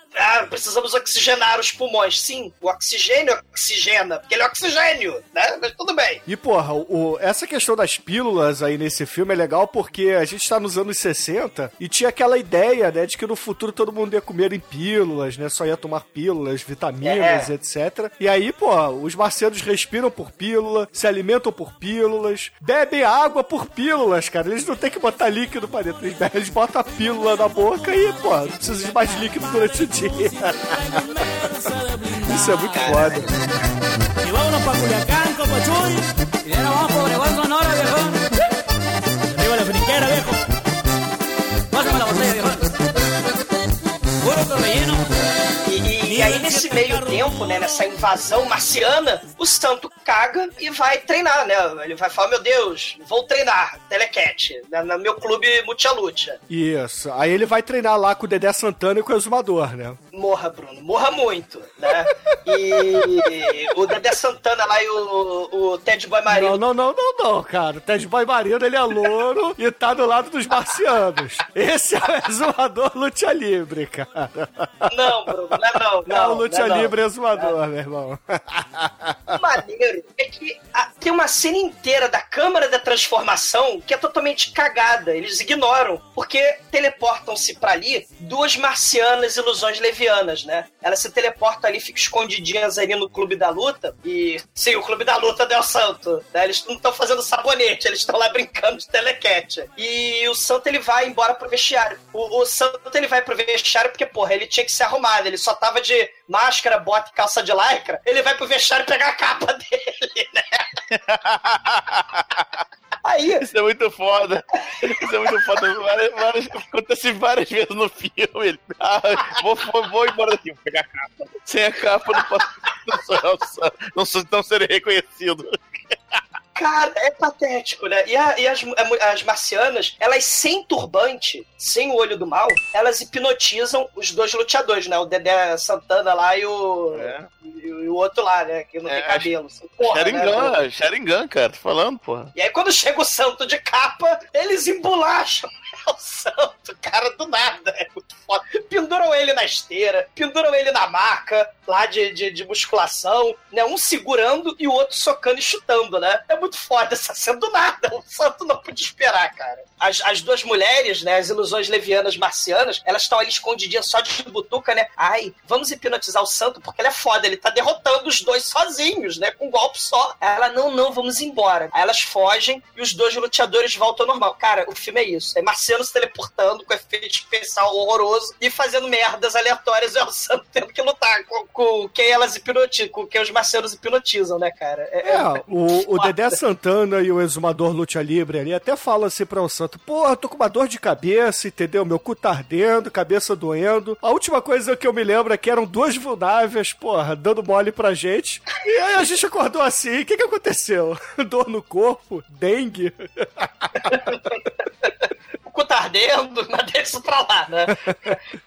ah, precisamos oxigenar os pulmões. Sim, o oxigênio oxigena, porque ele é oxigênio, né? Mas tudo bem. E, porra, o- essa questão das pílulas aí nesse filme é legal porque a gente tá nos anos 60 e tinha aquela ideia, né, de que no futuro todo mundo ia comer em pílulas, né, só ia tomar pílulas, vitaminas, É. etc. E aí, pô, os marcianos respiram por pílula, se alimentam por pílulas, bebem água por pílulas, cara. Eles não têm que botar líquido pra dentro, eles botam a pílula na boca e, pô, não precisa de mais líquido durante o dia. Isso é muito foda. Y vámonos pa' Culiacán, Copochuy. Y ahora vamos por Obregón, Sonora, viejón. Arriba la friquera, viejo. Pásame la botella, viejón. Puro relleno. E, aí, nesse meio tempo, né, nessa invasão marciana, o Santo caga e vai treinar, né? Ele vai falar, meu Deus, vou treinar, Telecat, né, no meu clube Multialucha. Isso. Aí ele vai treinar lá com o Dedé Santana e com o Exumador, né? Morra, Bruno, morra muito, né? E o Dedé Santana lá e o, o Ted Boy Marino. Não, não, não, não, não, cara. O Ted Boy Marino, ele é louro e tá do lado dos marcianos. Esse é o exumador Lucha Libre, cara. Não, Bruno, não é não. É o não, Lucha não é não. Libre exumador, meu irmão. O maneiro é que a- tem uma cena inteira da Câmara da Transformação que é totalmente cagada. Eles ignoram, porque teleportam-se pra ali duas marcianas ilusões levianas, né? Elas se teleportam ali, ficam escondidinhas ali no Clube da Luta. E, sim, o Clube da Luta Del Santo. Né? Eles não estão fazendo sabonete, eles estão lá brincando de telecat. E o Santo, ele vai embora pro vestiário. O, o Santo, ele vai pro vestiário porque, porra, ele tinha que se arrumar. Ele só tava de máscara, bota e calça de lycra. Ele vai pro vestiário pegar a capa dele, né? Aí, Isso é muito foda. Isso é muito foda. Várias, várias, acontece várias vezes no filme. Ele, ah, vou, vou, vou embora daqui, vou pegar a capa. Sem a capa, não posso. Não, sou, não, sou, não serei reconhecido. Cara, é patético, né? E, a- e as, as marcianas, elas sem turbante, sem o olho do mal, elas hipnotizam os dois luteadores, né? O Dedé Santana lá e o, É. e, o- e o outro lá, né? Que não É, tem cabelo. Porra, né? Sharingan, Sharingan, cara, tô falando, porra. E aí quando chega o santo de capa, eles embolacham o santo, cara, do nada. É muito foda. Penduram ele na esteira, penduram ele na maca lá de, de, de musculação, né? Um segurando e o outro socando e chutando, né? É muito foda essa cena do nada. O santo não podia esperar, cara. As, as duas mulheres, né? As ilusões levianas marcianas, elas estão ali escondidinhas só de butuca, né? Ai, vamos hipnotizar o santo porque ele é foda, ele tá derrotando os dois sozinhos, né? Com um golpe só. Ela, não, não, vamos embora. Aí elas fogem e os dois luteadores voltam ao normal. Cara, o filme é isso. É Marciano se teleportando com efeito especial horroroso e fazendo merdas aleatórias e o santo tendo que lutar com, com quem elas hipnotizam, com quem os marcianos hipnotizam, né, cara? É, o, o Dedé Santana e o exumador Lucha Libre ali até falam assim pra o Santo: Porra, tô com uma dor de cabeça, entendeu? Meu cu tá ardendo, cabeça doendo. A última coisa que eu me lembro é que eram duas vulnáveis, porra, dando mole pra gente. E aí a gente acordou assim: o que que aconteceu? Dor no corpo? Dengue? cu tá ardendo, mas deixa isso pra lá, né?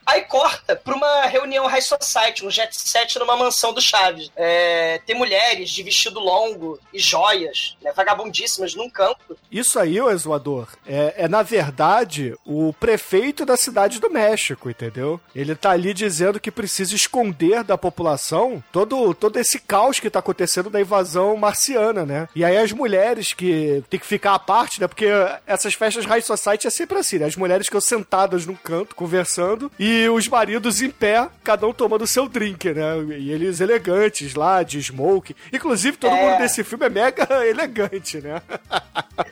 Aí corta pra uma reunião High Society, um jet set numa mansão do Chaves. É, tem mulheres de vestido longo e joias, né, vagabundíssimas num campo. Isso aí, o exumador, é, é na verdade o prefeito da cidade do México, entendeu? Ele tá ali dizendo que precisa esconder da população todo, todo esse caos que tá acontecendo da invasão marciana, né? E aí as mulheres que tem que ficar à parte, né? Porque essas festas High Society é sempre assim, né? As mulheres ficam sentadas num canto, conversando, e os maridos em pé, cada um tomando seu drink, né? E eles elegantes lá, de smoke. Inclusive, todo É. mundo desse filme é mega elegante, né?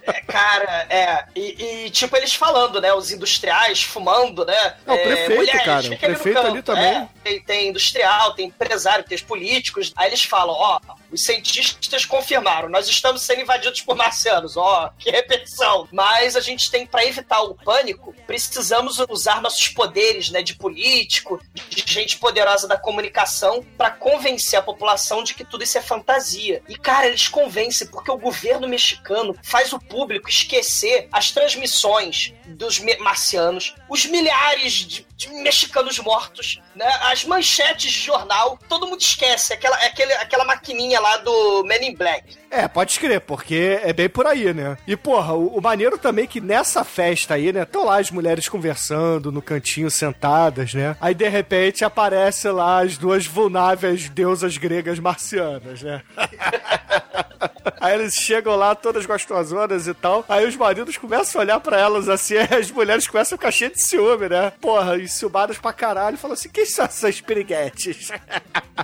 É, cara, é. E, e, tipo, eles falando, né? Os industriais fumando, né? Não, o é, prefeito, cara, o prefeito ali também. É, tem, tem industrial, tem empresário, tem os políticos. Aí eles falam, ó, os cientistas confirmaram, nós estamos sendo invadidos por marcianos, ó, que repetição. Mas a gente tem, pra evitar o pânico, precisamos usar nossos poderes, né, de político, de gente poderosa da comunicação, pra convencer a população de que tudo isso é fantasia. E, cara, eles convencem, porque o governo mexicano faz o público esquecer as transmissões dos marcianos, os milhares de, de mexicanos mortos, né, as manchetes de jornal, todo mundo esquece, aquela, aquele, aquela maquininha lá do Men in Black. É, pode escrever, porque é bem por aí, né? E, porra, o, o maneiro também é que nessa festa aí, né? Estão lá as mulheres conversando no cantinho, sentadas, né? Aí, de repente, aparece lá as duas vulnáveis deusas gregas marcianas, né? Aí eles chegam lá, todas gostosonas e tal. Aí os maridos começam a olhar pra elas assim, as mulheres começam a ficar cheias de ciúme, né? Porra, enciumadas pra caralho. Falam assim: quem são essas piriguetes?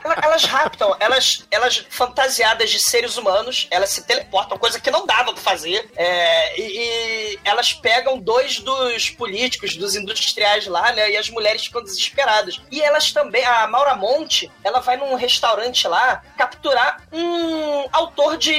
Ela- Elas raptam, elas, elas fantasiadas de seres humanos, elas se teleportam, coisa que não dava pra fazer. É, e, e elas pegam dois dos políticos, dos industriais lá, né? E as mulheres ficam desesperadas. E elas também, a Maura Monte, ela vai num restaurante lá capturar um autor de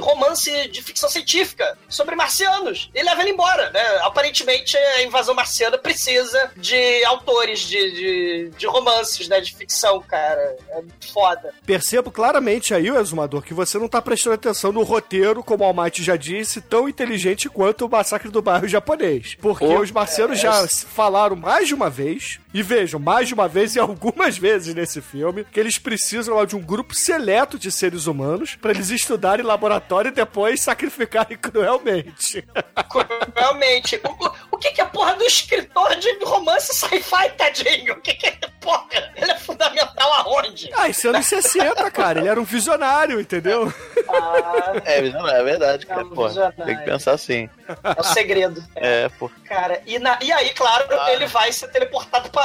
romance de ficção científica sobre marcianos. E leva ele embora, né? Aparentemente, a invasão marciana precisa de autores de, de, de romances, né? De ficção, cara. É foda. Percebo claramente aí, o Exumador, que você não tá prestando atenção no roteiro, como o Almighty já disse, tão inteligente quanto o Massacre do Bairro Japonês. Porque Oh, os marcianos é, já é. falaram mais de uma vez, e vejam, mais de uma vez e algumas vezes nesse filme, que eles precisam lá, de um grupo seleto de seres humanos para eles estudarem em laboratório e depois sacrificarem cruelmente. Realmente. O, o que, que é porra do escritor de romance sci-fi, tadinho? O que, que é porra? Ele é fundamental aonde? Ah, isso é anos 60, cara. Ele era um visionário, entendeu? Ah, É, não, é verdade, cara. Não, Pô, visionário. tem que pensar assim. é o segredo. É, pô. Cara, e, na- e aí, claro, ele vai ser teleportado pra,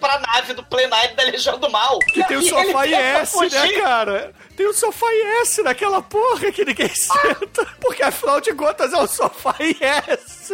pra nave do Night da Legião do Mal. Que tem o sofá IS, né, cara? O sofá IS naquela porra que ninguém senta. Porque afinal de contas é o sofá IS.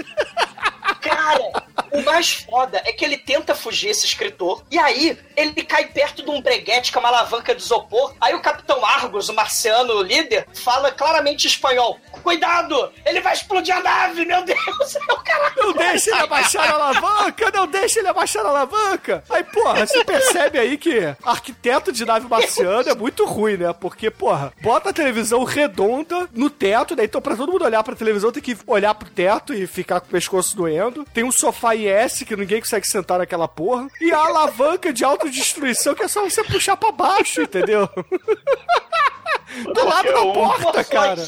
Cara, o mais foda é que ele tenta fugir, esse escritor, e aí ele cai perto de um breguete com uma alavanca de isopor. Aí o Capitão Argos, o marciano líder, fala claramente espanhol: Cuidado! Ele vai explodir a nave, meu Deus! É o caralho! Não deixa ele abaixar a alavanca, não deixa ele abaixar a alavanca. Aí, porra, você percebe aí que arquiteto de nave marciana é muito ruim, né? Porque, porra, bota a televisão redonda no teto, né? Então pra todo mundo olhar pra televisão tem que olhar pro teto e ficar com o pescoço doendo. Tem um sofá IS que ninguém consegue sentar naquela porra. E a alavanca de autodestruição que é só você puxar pra baixo, entendeu? Do lado da porta, cara.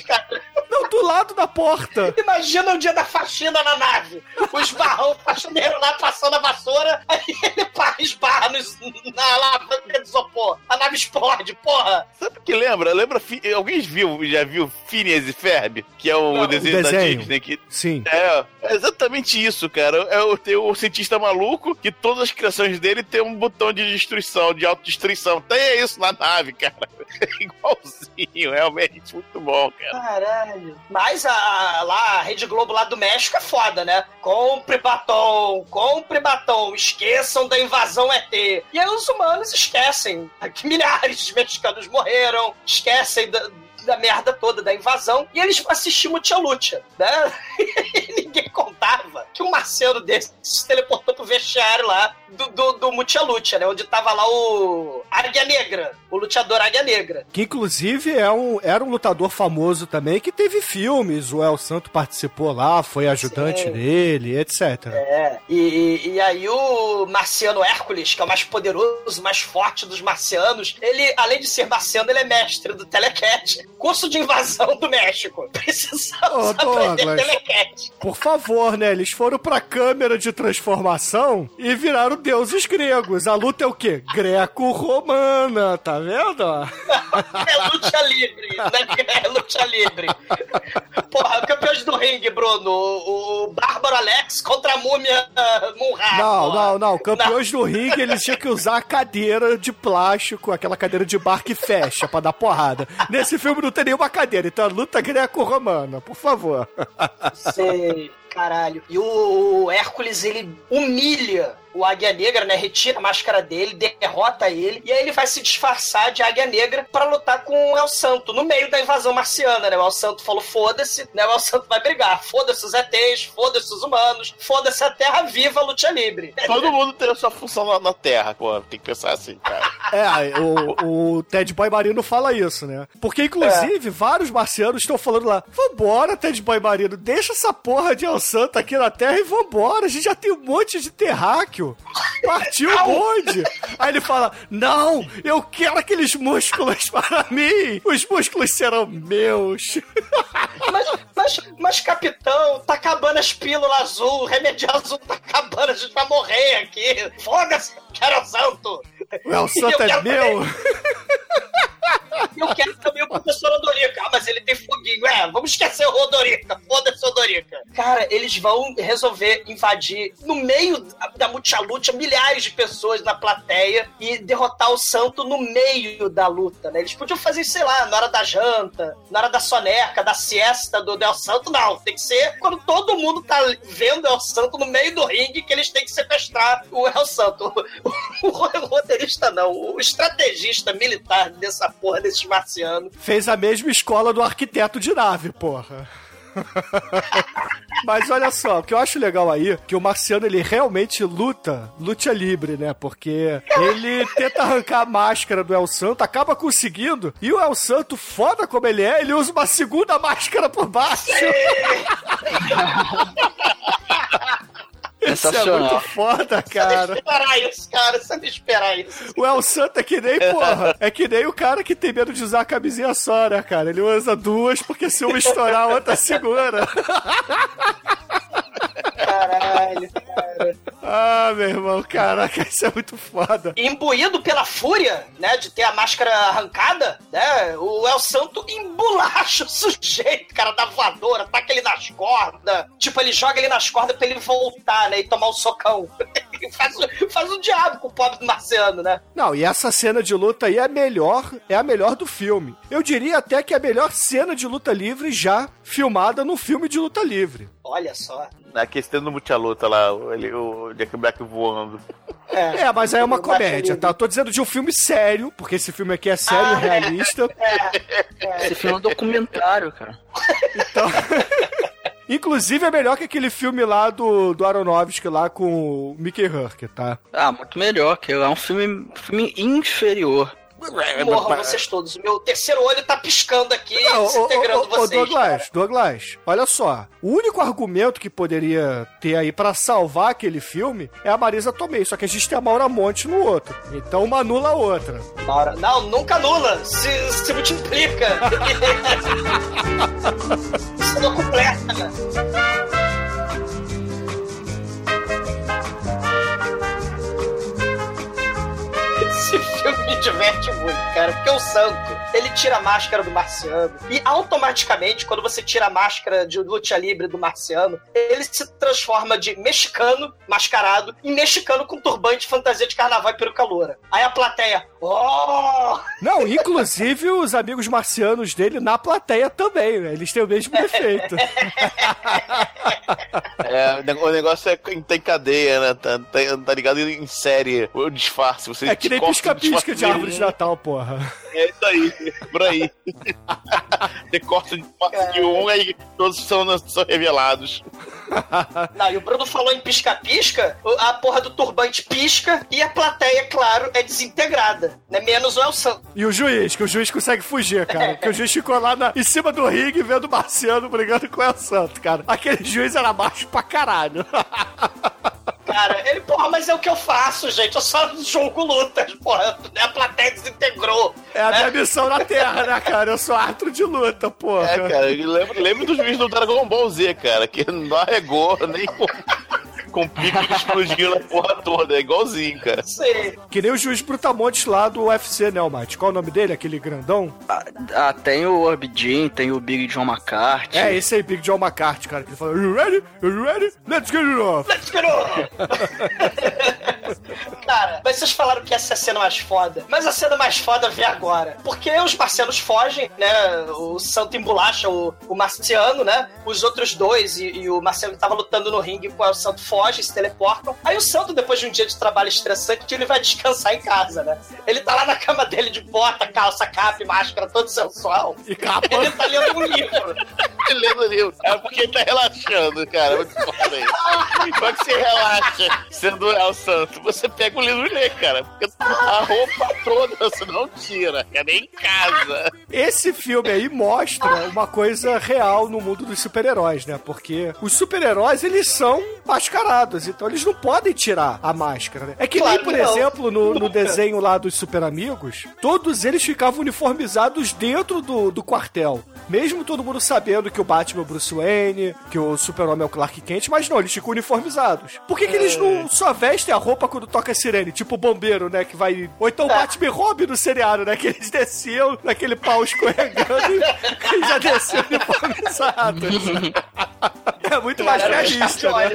Não, do lado da porta. Imagina o dia da faxina na nave. Os barrão, o faxineiro lá passando a vassoura, aí ele pá, esbarra nos- na alavanca de isopor. A nave explode, porra. Sabe o que lembra? Lembra? Alguém viu, já viu Phineas e Ferb? Que é o Não, desenho, da desenho. Disney. Que Sim. é, é exatamente isso, cara. É o, tem o cientista maluco que todas as criações dele tem um botão de destruição, de autodestruição. Tem isso na nave, cara. Igualzinho, realmente. Muito bom, cara. Caralho. Mas a, a- lá, a Rede Globo lá do México é foda, né? Compre batom, compre batom, esqueçam da invasão ET. E aí os humanos esquecem que milhares de mexicanos morreram, esquecem da, da merda toda, da invasão, e eles vão assistir Mutia Lucha, né? E ninguém contava que um marciano desse se teleportou pro vestiário lá do, do, do Mutia Lucha, né? Onde tava lá o Águia Negra, o lutador Águia Negra. Que inclusive é um, era um lutador famoso também que teve filmes. O El Santo participou lá, foi ajudante Sim. dele, etc. É, e, e aí o marciano Hércules, que é o mais poderoso, mais forte dos marcianos, ele, além de ser marciano, ele é mestre do Telecat, curso de invasão do México. Precisamos aprender Douglas. Telecat. Por favor, né? Eles foram pra câmera de transformação e viraram deuses gregos. A luta é o quê? Greco-romana, tá vendo? É luta livre, né? É luta livre. Porra, campeões do ringue, Bruno. O, o Bárbaro Alex contra a múmia uh, Munra. Não, não, não. Campeões do ringue, eles tinham que usar a cadeira de plástico, aquela cadeira de bar que fecha pra dar porrada. Nesse filme não tem nenhuma cadeira, então a luta greco-romana, por favor. Sei, caralho. E o, Hércules, ele humilha o Águia Negra, né? Retira a máscara dele, derrota ele, e aí ele vai se disfarçar de Águia Negra pra lutar com o El Santo, no meio da invasão marciana, né? O El Santo falou, foda-se, né? O El Santo vai brigar. Foda-se os ETs, foda-se os humanos, foda-se a Terra Viva, luta livre. Todo mundo tem a sua função na, na Terra, pô. Tem que pensar assim, cara. É, o, o Ted Boy Marino fala isso, né? Porque, inclusive, vários marcianos estão falando lá: vambora, Ted Boy Marino, deixa essa porra de El Santo aqui na Terra e vambora. A gente já tem um monte de terráqueo. Partiu o bonde. Aí ele fala: não, eu quero aqueles músculos para mim. Os músculos serão meus. Mas, mas, mas, capitão, tá acabando as pílulas azul, o remédio azul tá acabando, a gente vai morrer aqui. Foda-se, quero Santo. O Santo é meu. Eu quero também o professor Andorico. Ah, mas ele tem fogo Huguinho. É, vamos esquecer o Rodorica. Foda-se o Rodorica. Cara, eles vão resolver invadir no meio da, multiluta milhares de pessoas na plateia e derrotar o santo no meio da luta, né? Eles podiam fazer, sei lá, na hora da janta, na hora da soneca, da siesta do Del Santo, não. Tem que ser quando todo mundo tá vendo El Santo no meio do ringue que eles têm que sequestrar o El Santo. O, o, o roteirista não, o estrategista militar dessa porra desses marcianos. Fez a mesma escola do arquiteto de nave, porra. Mas olha só, o que eu acho legal aí, que o Marciano ele realmente luta, luta livre, né? Porque ele tenta arrancar a máscara do El Santo, acaba conseguindo, e o El Santo, foda como ele é, ele usa uma segunda máscara por baixo. Isso é Sensacional. muito foda, Você cara. não esperar isso, cara. Você não esperar isso. O El Santo é que nem, porra, é que nem o cara que tem medo de usar a camisinha só, né, cara? Ele usa duas porque se uma estourar, a outra segura. Caralho, cara. Ah, meu irmão, caraca, isso é muito foda. Imbuído pela fúria, né, de ter a máscara arrancada, né, o El Santo embolacha o sujeito, cara, da voadora, taca ele nas cordas. Tipo, ele joga ele nas cordas pra ele voltar, né, e tomar um socão. Ele faz, o- faz o diabo com o pobre do Marciano, né? Não, e essa cena de luta aí é a melhor, é a melhor do filme. Eu diria até que é a melhor cena de luta livre já filmada no filme de luta livre. Olha só. Aquecendo no multiluta lá, o, ele, o Jack Black voando. É, mas aí é uma comédia, tá? Eu tô dizendo de um filme sério, porque esse filme aqui é sério, Ah, é. realista. Esse filme é um documentário, cara. Então. Inclusive é melhor que aquele filme lá do, do Aronofsky lá com o Mickey Rourke, tá? Ah, muito melhor, que é um filme, filme inferior. Morram vocês todos. O meu terceiro olho tá piscando aqui, Não, desintegrando ô, ô, ô, vocês. Douglas, Douglas, olha só. O único argumento que poderia ter aí pra salvar aquele filme é a Marisa Tomei, só que a gente tem a Maura Monte no outro. Então uma anula a outra. Maura- Não, nunca anula. Se, se multiplica. Isso não completa. Esse me diverte muito, cara, porque o santo, ele tira a máscara do marciano e automaticamente, quando você tira a máscara de luta livre do marciano, ele se transforma de mexicano mascarado em mexicano com turbante, fantasia de carnaval e peruca loura. Aí a plateia, oh! Não, inclusive os amigos marcianos dele na plateia também, né? Eles têm o mesmo defeito. É, o negócio é que tem cadeia, né? Tá, tá- tá ligado em série. O disfarce. Você É que nem pisca-pisca de árvore de. Natal, porra. É isso aí, por aí. Você corta disfarce de um, aí todos são, são revelados. Não, e o Bruno falou em pisca-pisca, a porra do turbante pisca e a plateia, claro, é desintegrada. Né? Menos o El Santo. E o juiz, que o juiz consegue fugir, cara. Porque o juiz ficou lá na- em cima do ringue vendo o Marciano brigando com o El Santo, cara. Aquele juiz era baixo pra caralho. Cara, ele, porra, mas é o que eu faço, gente. Eu só jogo lutas, porra. A plateia desintegrou. É a minha missão na Terra, né, cara? Eu sou árbitro de luta, porra. É, cara, lembra, lembra dos juízes do Dragon Ball Z, cara, que não arregou nem com, pico que explodiu na porra toda. É igualzinho, cara. Sei. Que nem o juiz Brutamontes lá do UFC, né, Mate? Qual o nome dele? Aquele grandão? Ah, tem o Jean, tem o Big John McCarthy. É, esse aí, Big John McCarthy, cara. Que ele fala, you ready? You ready? Let's get it off. Let's get on! Cara, mas vocês falaram que essa é a cena mais foda. Mas a cena mais foda vem agora. Porque os marcianos fogem, né? O Santo embolacha o, o marciano, né? Os outros dois e, e o marciano que tava lutando no ringue com o Santo fogem, se teleportam. Aí o Santo, depois de um dia de trabalho estressante, ele vai descansar em casa, né? Ele tá lá na cama dele de bota, calça, capa e máscara, todo sensual. E capa. Ele tá lendo um livro. Lendo o livro. É porque ele tá relaxando, cara. Muito foda aí. Como é que você relaxa sendo El Santo? Você pega o livro e lê, cara. Porque a roupa toda você não tira, cara. Nem em casa. Esse filme aí mostra uma coisa real no mundo dos super-heróis, né? Porque os super-heróis, eles são mascarados, então eles não podem tirar a máscara, né? É que Claro nem, por exemplo, no, no desenho lá dos Super Amigos, todos eles ficavam uniformizados dentro do, do quartel. Mesmo todo mundo sabendo que o Batman é o Bruce Wayne, que o Super-Homem é o Clark Kent, mas não, eles ficam uniformizados. Por que, que eles não só vestem a roupa quando toca a sirene? Tipo o bombeiro, né? Que vai. Ou então o Batman e Robin no seriado, né? Que eles desciam naquele pau pau escorregando e já desceu uniformizado. É muito mais realista, né?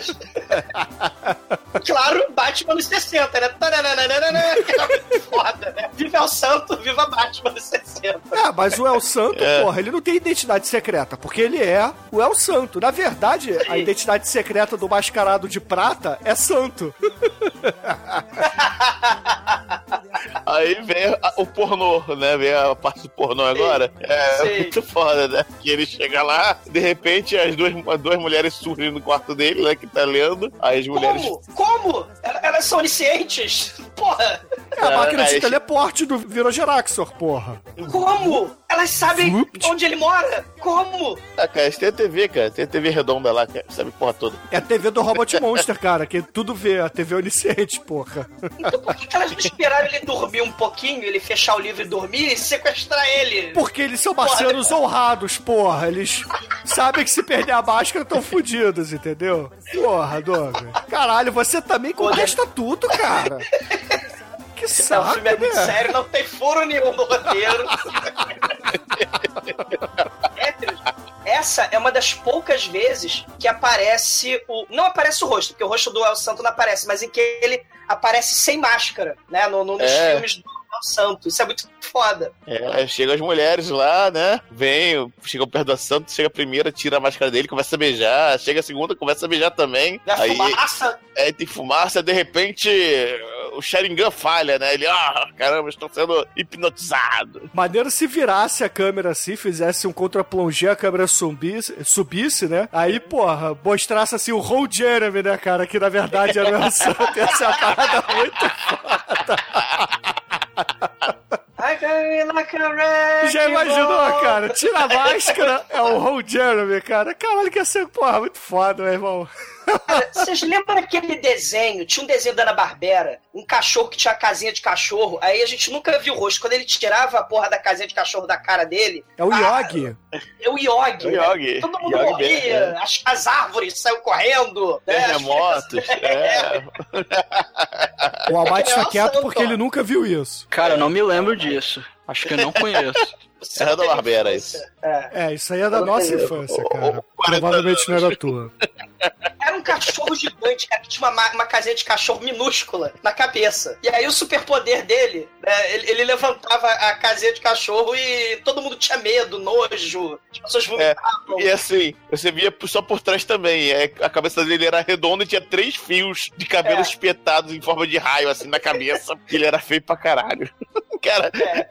Claro, Batman nos 60, né? Era muito foda, né? Viva o Santo, viva Batman nos 60. É, mas o El Santo, porra, ele não tem identidade secreta, porque ele é o El Santo. Na verdade, a identidade secreta do mascarado de prata é santo. Aí vem a- o pornô, né? Vem a parte do pornô agora. É sim. muito foda, né? Que ele chega lá, de repente as duas, as duas mulheres surgem no quarto dele, né? Que tá lendo. Aí as mulheres. Como? Como? El- Elas são oniscientes? Porra! É a máquina de teleporte do Virogeraxor, porra. Como? Elas sabem Vupt. onde ele mora? Como? Ah, cara, tem a TV, cara. Tem a TV redonda lá, cara. Sabe porra toda. É a TV do Robot Monster, cara, que tudo vê, a TV onisciente, porra. Então por que, que elas não esperaram ele dormir um pouquinho, ele fechar o livro e dormir e sequestrar ele? Porque eles são marcianos honrados, porra. Eles sabem que se perder a máscara estão fudidos, entendeu? Porra, Douglas. Caralho, você também contesta tudo, cara. Que Não, o saco, filme é muito né? sério, não tem furo nenhum no roteiro. Héteros, Essa é uma das poucas vezes que aparece o. Não aparece o rosto, porque o rosto do El Santo não aparece, mas em que ele aparece sem máscara, né? No, no- nos É. filmes do El Santo. Isso é muito foda. É, chega as mulheres lá, né? Vem, chega perto do santo, chega a primeira, tira a máscara dele, começa a beijar. Chega a segunda, começa a beijar também. E a Aí fumaça. é, tem fumaça, de repente o Sharingan falha, né? Ele, ah, caramba, estou sendo hipnotizado. Maneiro se virasse a câmera assim, fizesse um contra-plongé, a câmera subisse, subisse, né? Aí, porra, mostrasse assim o Ron Jeremy, né, cara? Que na verdade era o Santo. Essa é uma parada muito foda. Já imaginou, cara? Tira a máscara, é o Ron Jeremy, cara. Caralho, que ia ser, porra, muito foda, meu irmão. Cara, Vocês lembram aquele desenho? Tinha um desenho da Ana Barbera, um cachorro que tinha a casinha de cachorro. Aí a gente nunca viu o rosto. Quando ele tirava a porra da casinha de cachorro da cara dele, É o Ah, Yogi. é o Yogi. O né? Yogi. Todo mundo Yogi morria, Bear, as, as árvores saíam correndo. né? Terremotos, crianças- é. O Almighty tá Nossa, quieto porque ele nunca viu isso. Cara, eu não me lembro disso. Acho que eu não conheço. Era da Barbera infância. É. É, isso aí é da Eu nossa infância, cara. 40 Provavelmente não era tua. Era um cachorro gigante, cara, que tinha uma, ma- uma casinha de cachorro minúscula na cabeça. E aí o superpoder dele, né, ele, ele levantava a casinha de cachorro e todo mundo tinha medo, nojo, as pessoas vomitavam. E assim, você via só por trás também. é, A cabeça dele era redonda e tinha três fios de cabelo É. espetados em forma de raio, assim, na cabeça. porque ele era feio pra caralho. Cara,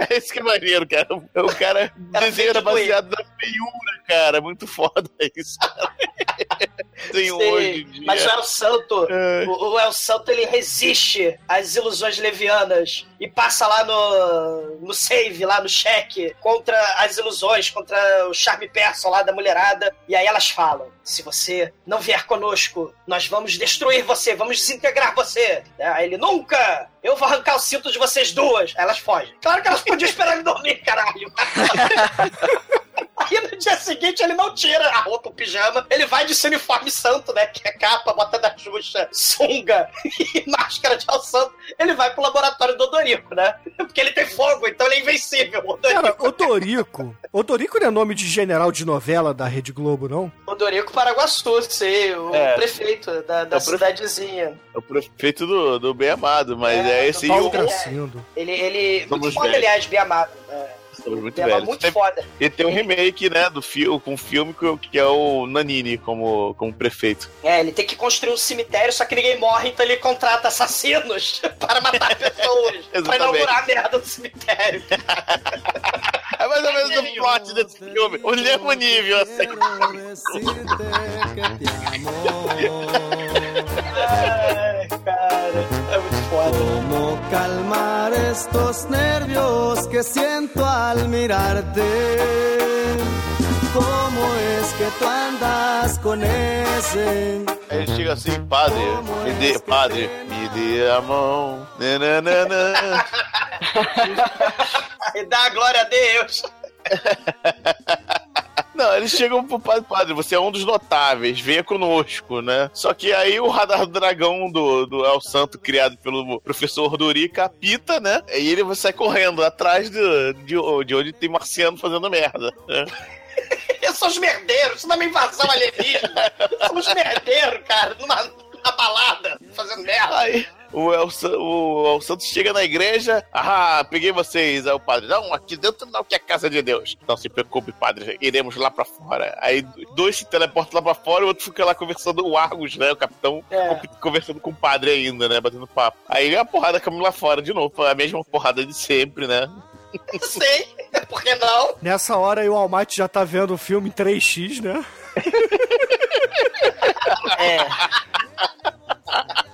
é isso que é maneiro, cara. O cara Era desenho era feio de baseado na feiura, cara. Muito foda isso. cara. Tem hoje. Mas o El Santo, É. o, o El Santo, ele resiste às ilusões levianas e passa lá no, no save, lá no cheque, contra as ilusões, contra o charme persa lá da mulherada. E aí elas falam: se você não vier conosco, nós vamos destruir você, vamos desintegrar você. Aí ele, nunca! Eu vou arrancar o cinto de vocês duas. Elas fogem. Claro que elas podiam esperar ele dormir, caralho. Aí no dia seguinte ele não tira a roupa, o pijama, ele vai de seu uniforme santo, né? Que é capa, bota da Xuxa, sunga e máscara de al santo. Ele vai pro laboratório do Odorico, né? Porque ele tem fogo, então ele é invencível. O Odorico, Cara, Odorico. Odorico não é nome de general de novela da Rede Globo, não? Odorico Paraguaçu, sei, o É. prefeito da, da É cidadezinha. É o prefeito do, do Bem Amado, mas É, é, esse Paulo o- Gracindo. Ele, ele Somos muito foda, aliás, bem amado. né? Estamos muito muito Tem- foda. E tem um remake, né, do filme, com um filme que, é o Nanini como, como prefeito. É, ele tem que construir um cemitério, só que ninguém morre, então ele contrata assassinos para matar pessoas. pra inaugurar a merda do cemitério. É mais ou menos o plot desse filme. O mesmo nível, assim. Ai, cara, foda. ¿Cómo calmar estos nervios que siento al mirarte? ¿Cómo es que tú andas con esse? Aí chega assim, padre, me dê, padre, me dê a mão. Nananana. E dá a glória a Deus. Não, eles chegam pro padre, padre, você é um dos notáveis, venha conosco, né? Só que aí o radar do dragão do, do El Santo, criado pelo professor Dorica, apita, né? E ele sai correndo atrás de, de, de onde tem marciano fazendo merda, né? Esses são os merdeiros, isso não é uma invasão alienígena. São os merdeiros, cara, numa, numa balada, fazendo merda. Aí o El, o El Santos chega na igreja, ah, peguei vocês. Aí o padre, não, aqui dentro não, que é a casa de Deus. Não se preocupe, padre, iremos lá pra fora. Aí dois se teleportam lá pra fora e o outro fica lá conversando, o Argus, né, o capitão, co- conversando com o padre ainda, né, batendo papo. Aí a porrada caiu lá fora de novo, a mesma porrada de sempre, né. Sei, por que não? Nessa hora aí o Almighty já tá vendo o filme em 3x, né? É.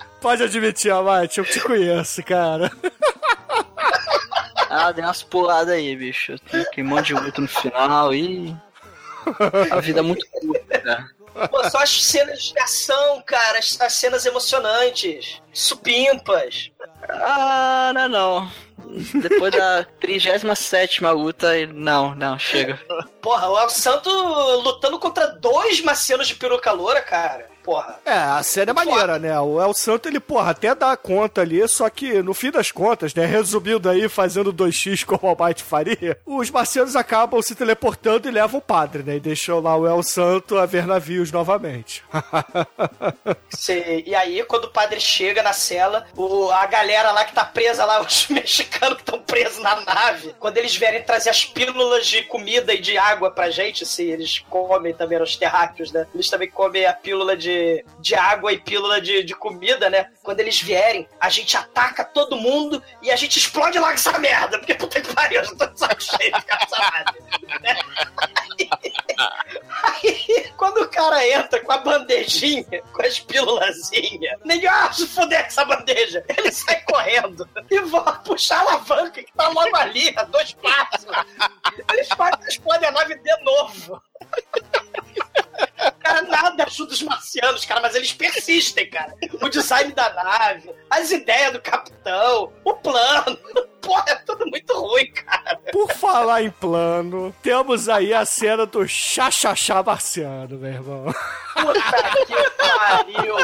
Pode admitir, Almighty, eu te conheço, cara. Ah, dei umas puladas aí, bicho. Tem que um monte de luta no final e. A vida é muito curta, cara. Pô, só as cenas de ação, cara, as, as cenas emocionantes, supimpas. Ah, não, não. Depois da 37 luta, não, não, chega. Porra, o El Santo lutando contra dois marcianos de peruca loura, cara. Porra. É, a cena é maneira, né? O El Santo, ele, porra, até dá conta ali, só que no fim das contas, né, resumindo aí, fazendo 2x como o Almighty faria, os marcianos acabam se teleportando e levam o padre, né? E deixam lá o El Santo a ver navios novamente. Cê- e aí, quando o padre chega na cela, o, a galera lá que tá presa lá, os mexicanos que estão presos na nave, quando eles vierem trazer as pílulas de comida e de água pra gente, se eles comem também os terráqueos, né? Eles também comem a pílula de, de água e pílula de, de comida, né? Quando eles vierem, a gente ataca todo mundo e a gente explode logo essa merda, porque puta que pariu, eu já tô de saco cheio de nave. né? Aí, quando o cara entra com a bandejinha, com as pílulazinhas, ninguém, ah, se fuder com essa bandeja, ele sai correndo e vai puxar a alavanca que tá logo ali, a dois passos. Eles fazem- explodem a nave de novo. Cara, nada ajuda os marcianos, cara, mas eles persistem, cara. O design da nave, as ideias do capitão, o plano. Porra, é tudo muito ruim, cara. Por falar em plano, temos aí a cena do chachachá marciano, meu irmão. Puta que pariu.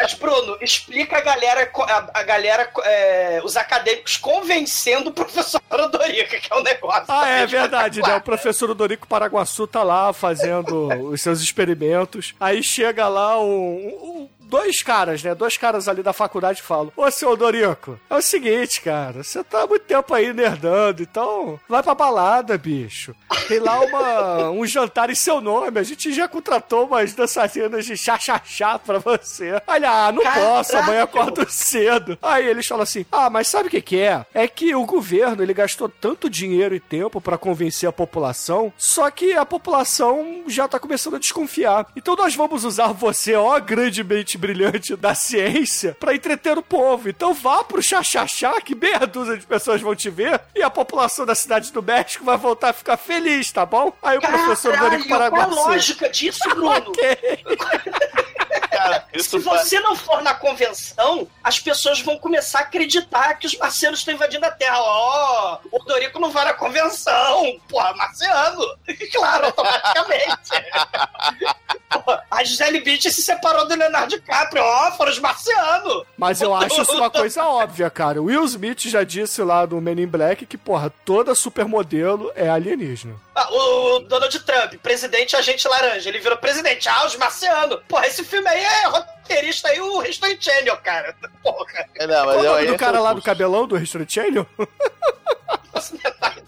Mas, Bruno, explica a galera, a, a galera, é, os acadêmicos convencendo o professor Odorica, que é o negócio. Ah, é verdade, né? O professor Dorico Paraguaçu tá lá fazendo os seus experimentos. Aí chega lá um, um- dois caras, né? Dois caras ali da faculdade falam: Ô, seu Dorico, é o seguinte, cara, você tá há muito tempo aí nerdando, então vai pra balada, bicho. Tem lá uma, um jantar em seu nome. A gente já contratou umas dançarinas de chá-chá-chá pra você. Olha, ah, não posso, amanhã acordo cedo. Aí eles falam assim: ah, mas sabe o que, que é? É que o governo ele gastou tanto dinheiro e tempo pra convencer a população, só que a população já tá começando a desconfiar. Então nós vamos usar você, ó, grande mente brilhante da ciência, pra entreter o povo. Então vá pro chá-chá-chá, que meia dúzia de pessoas vão te ver, e a população da cidade do México vai voltar a ficar feliz, tá bom? Aí o professor Dorico Caralho, qual a lógica disso, Bruno? Cara, Se você não for na convenção, as pessoas vão começar a acreditar que os marcianos estão invadindo a Terra. Ó, o Dorico não vai na convenção. Porra, marciano. Claro, automaticamente. Porra, a Gisele Bündchen se separou do Leonardo DiCaprio. Ó, foram os marcianos. Mas eu acho isso uma coisa óbvia, cara. O Will Smith já disse lá no Men in Black que, porra, toda supermodelo é alienígena. Ah, o Donald Trump, presidente agente laranja, ele virou presidente. Ah, os marcianos. Porra, esse filme aí é roteirista aí, o History Channel, cara. Porra. É, não, Qual mas o eu, nome do cara o lá do cabelão do History Channel?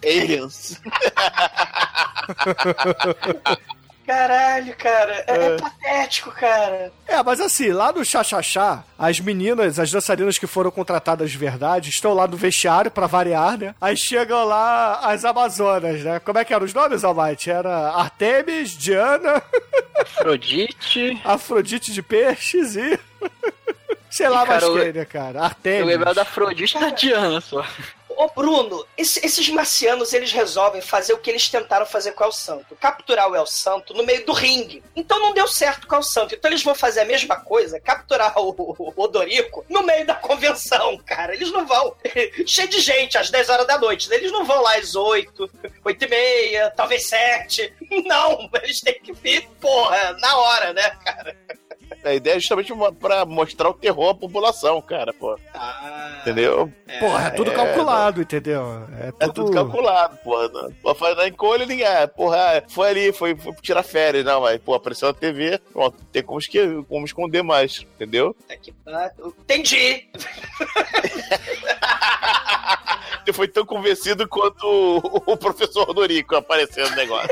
Aliens. Caralho, cara. É, é patético, cara. É, mas assim, lá no Chachachá, as meninas, as dançarinas que foram contratadas de verdade, estão lá no vestiário pra variar, né? Aí chegam lá as Amazonas, né? Como é que eram os nomes, Almighty? Era Artemis, Diana, Afrodite. Afrodite de Peixes e... Sei lá Ih, cara, mais eu- quem, né, cara? Eu Artemis. lembrava da Afrodite e da Diana só. Ô, Bruno, esse- esses marcianos, eles resolvem fazer o que eles tentaram fazer com o El Santo. Capturar o El Santo no meio do ringue. Então não deu certo com o El Santo. Então eles vão fazer a mesma coisa, capturar o, o Odorico no meio da convenção, cara. Eles não vão. Cheio de gente, às 10 horas da noite. Eles não vão lá às 8, 8 e meia, talvez 7. Não, eles têm que vir, porra, na hora, né, cara? A ideia é justamente pra mostrar o terror à população, cara, pô. Entendeu? Porra, é tudo É, calculado, entendeu? É É tudo, tudo calculado, pô. Não- Pô, faz na encolha ninguém. é, Porra, é, foi ali, foi, foi tirar férias, não, mas, pô, apareceu na TV, pronto, tem como, esque- como esconder mais, entendeu? Ah, Entendi. Você foi tão convencido quanto o, o professor Dorico aparecendo no negócio.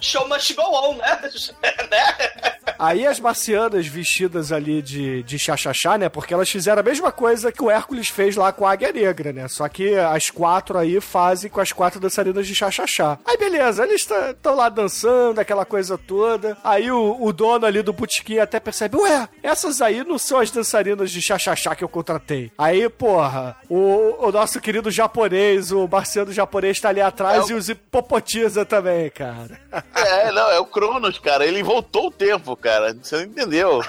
Show must go on, né? né? Aí as marcianas vestidas ali de, de chachachá, né? Porque elas fizeram a mesma coisa que o Hércules fez lá com a Águia Negra, né? Só que as quatro aí fazem com as quatro dançarinas de chachachá. Aí beleza, eles estão lá dançando, aquela coisa toda. Aí o, o dono ali do botequim até percebe, ué, essas aí não são as dançarinas de chachachá que eu contratei. Aí, porra, o, o nosso querido japonês, o marciano japonês tá ali atrás É o- e os hipopotiza também, cara. É, não, é o Cronos, cara. Ele voltou o tempo, cara. Você não entendeu.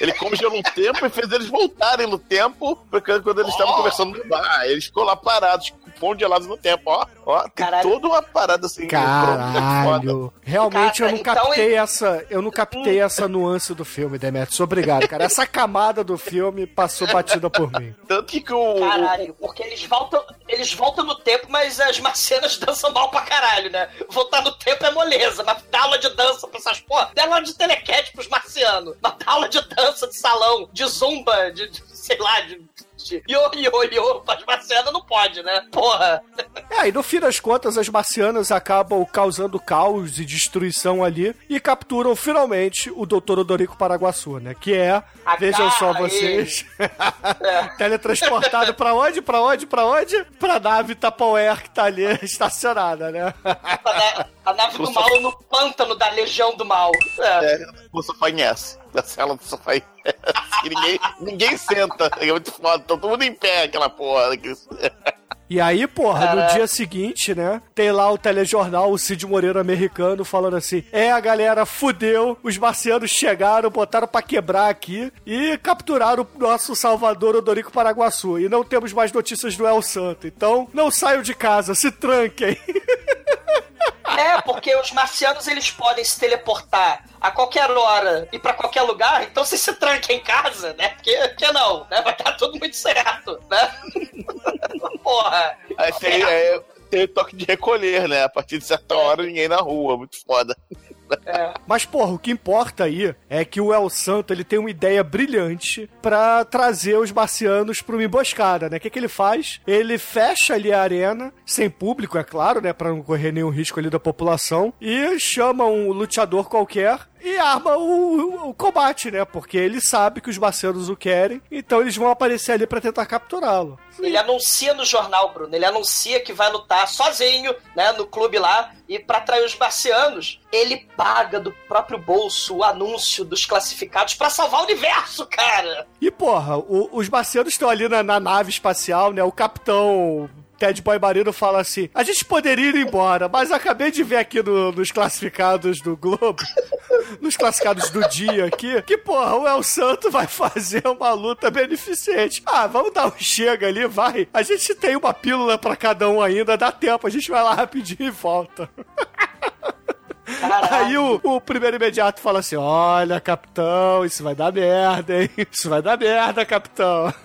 Ele congelou o tempo e fez eles voltarem no tempo porque quando eles estavam conversando no bar. Eles ficou lá parados, congelados no tempo, ó. Ó, tem Caralho. toda uma parada assim. é foda. Caralho. Realmente Cara, eu não então captei ele- essa, eu não captei essa nuance do filme, Demetrius. Obrigado, cara. Essa camada do filme passou batida por mim. Tanto que, o, Caralho, porque eles voltam, eles voltam no tempo, mas as marcianas dançam mal pra caralho, né? Voltar no tempo é moleza, mas dar aula de dança pra essas porra, dá aula de telequete pros marcianos, mas dar aula de dança de salão, de zumba, de, de- sei lá, de, de io, io, io, pras marcianas não pode, né? Porra. É, e no fim das contas, as marcianas acabam causando caos e destruição ali e capturam finalmente o Dr. Odorico Paraguaçu, né? Que é, vejam só vocês, teletransportado pra onde? Pra onde? Pra onde? Pra nave Tupperware que tá ali estacionada, né? A, a nave do mal no pântano da Legião do Mal. É. É, o sofá S. Da cela do sofá. E ninguém, ninguém senta. É muito foda. Tá todo mundo em pé, aquela porra. daqueles- E aí, porra, no dia seguinte, né? Tem lá o telejornal, o Cid Moreira americano, falando assim: é, a galera fudeu, os marcianos chegaram, botaram pra quebrar aqui e capturaram o nosso salvador Odorico Paraguaçu. E não temos mais notícias do El Santo. Então, não saiam de casa, se tranquem. É, porque os marcianos eles podem se teleportar a qualquer hora e pra qualquer lugar, então você se tranca em casa, né? Porque que não, né? Vai estar tudo muito certo, né? Porra. Aí tem, é, tem o toque de recolher, né? A partir de certa hora, ninguém na rua. Muito foda. Mas, porra, o que importa aí é que o El Santo ele tem uma ideia brilhante pra trazer os marcianos pra uma emboscada, né? O que, que ele faz? Ele fecha ali a arena, sem público, é claro, né? Pra não correr nenhum risco ali da população, e chama um lutador qualquer e arma o, o- o combate, né? Porque ele sabe que os marcianos o querem, então eles vão aparecer ali pra tentar capturá-lo. Ele anuncia no jornal, Bruno. Ele anuncia que vai lutar sozinho, né, no clube lá. E pra atrair os marcianos, ele paga do próprio bolso o anúncio dos classificados pra salvar o universo, cara. E, porra, o- os marcianos estão ali na, na nave espacial, né? O capitão Ted Boy Marino fala assim: a gente poderia ir embora, mas acabei de ver aqui no- nos classificados do Globo, nos classificados do dia aqui, que, porra, o El Santo vai fazer uma luta beneficente. Ah, vamos dar um chega ali, vai. A gente tem uma pílula pra cada um ainda, dá tempo, a gente vai lá rapidinho e volta. Aí o, o primeiro imediato fala assim: Olha, capitão, isso vai dar merda, hein? Isso vai dar merda, capitão.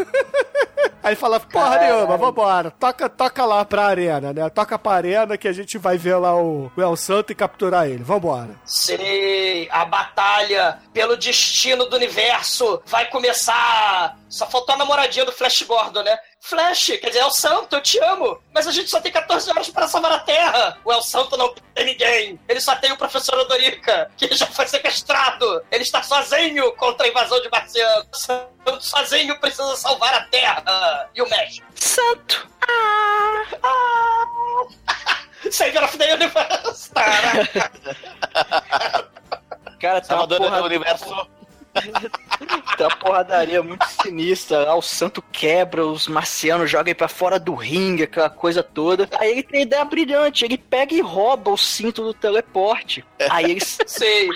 Aí fala, porra Caralho. nenhuma, vambora. Toca, toca lá pra arena, né? Toca pra arena que a gente vai ver lá o, o El Santo e capturar ele. Vambora. Sei, a batalha pelo destino do universo vai começar. Só faltou a namoradinha do Flash Gordon, né? Flash, quer dizer, El Santo, eu te amo, mas a gente só tem 14 horas para salvar a Terra. O El Santo não tem ninguém. Ele só tem o professor Odorica, que já foi sequestrado. Ele está sozinho contra a invasão de marcianos. O Santo sozinho precisa salvar a Terra. E o México. Santo! Savior of the Universe! Caraca. Cara, tá Salvador do universo. Uma porradaria muito sinistra. Lá o santo quebra, os marcianos jogam ele pra fora do ringue, aquela coisa toda. Aí ele tem ideia brilhante, ele pega e rouba o cinto do teleporte. Aí ele Sei.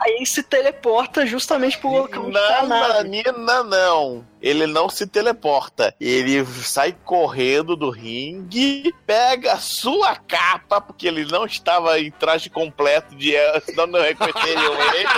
Aí ele se teleporta justamente pro local tá a nave. Nananina, não. Ele não se teleporta. Ele sai correndo do ringue, pega a sua capa, porque ele não estava em traje completo de senão não reconheceriam ele.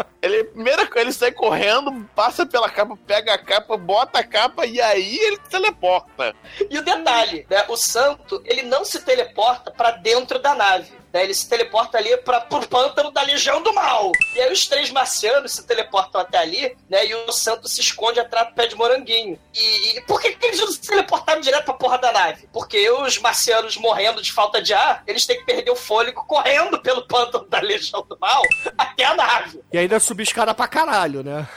Ele primeiro ele sai correndo, passa pela capa, pega a capa, bota a capa e aí ele teleporta. E o detalhe, né? O santo, ele não se teleporta pra dentro da nave. Né? Ele se teleporta ali para pro pântano da Legião do Mal. E aí os três marcianos se teleportam até ali, né? E o santo se esconde atrás do pé de moranguinho. E, e por que, que eles não se teleportaram direto pra porra da nave? Porque os marcianos morrendo de falta de ar, eles têm que perder o fôlego correndo pelo pântano da Legião do Mal até a nave. E ainda subir escada pra caralho, né?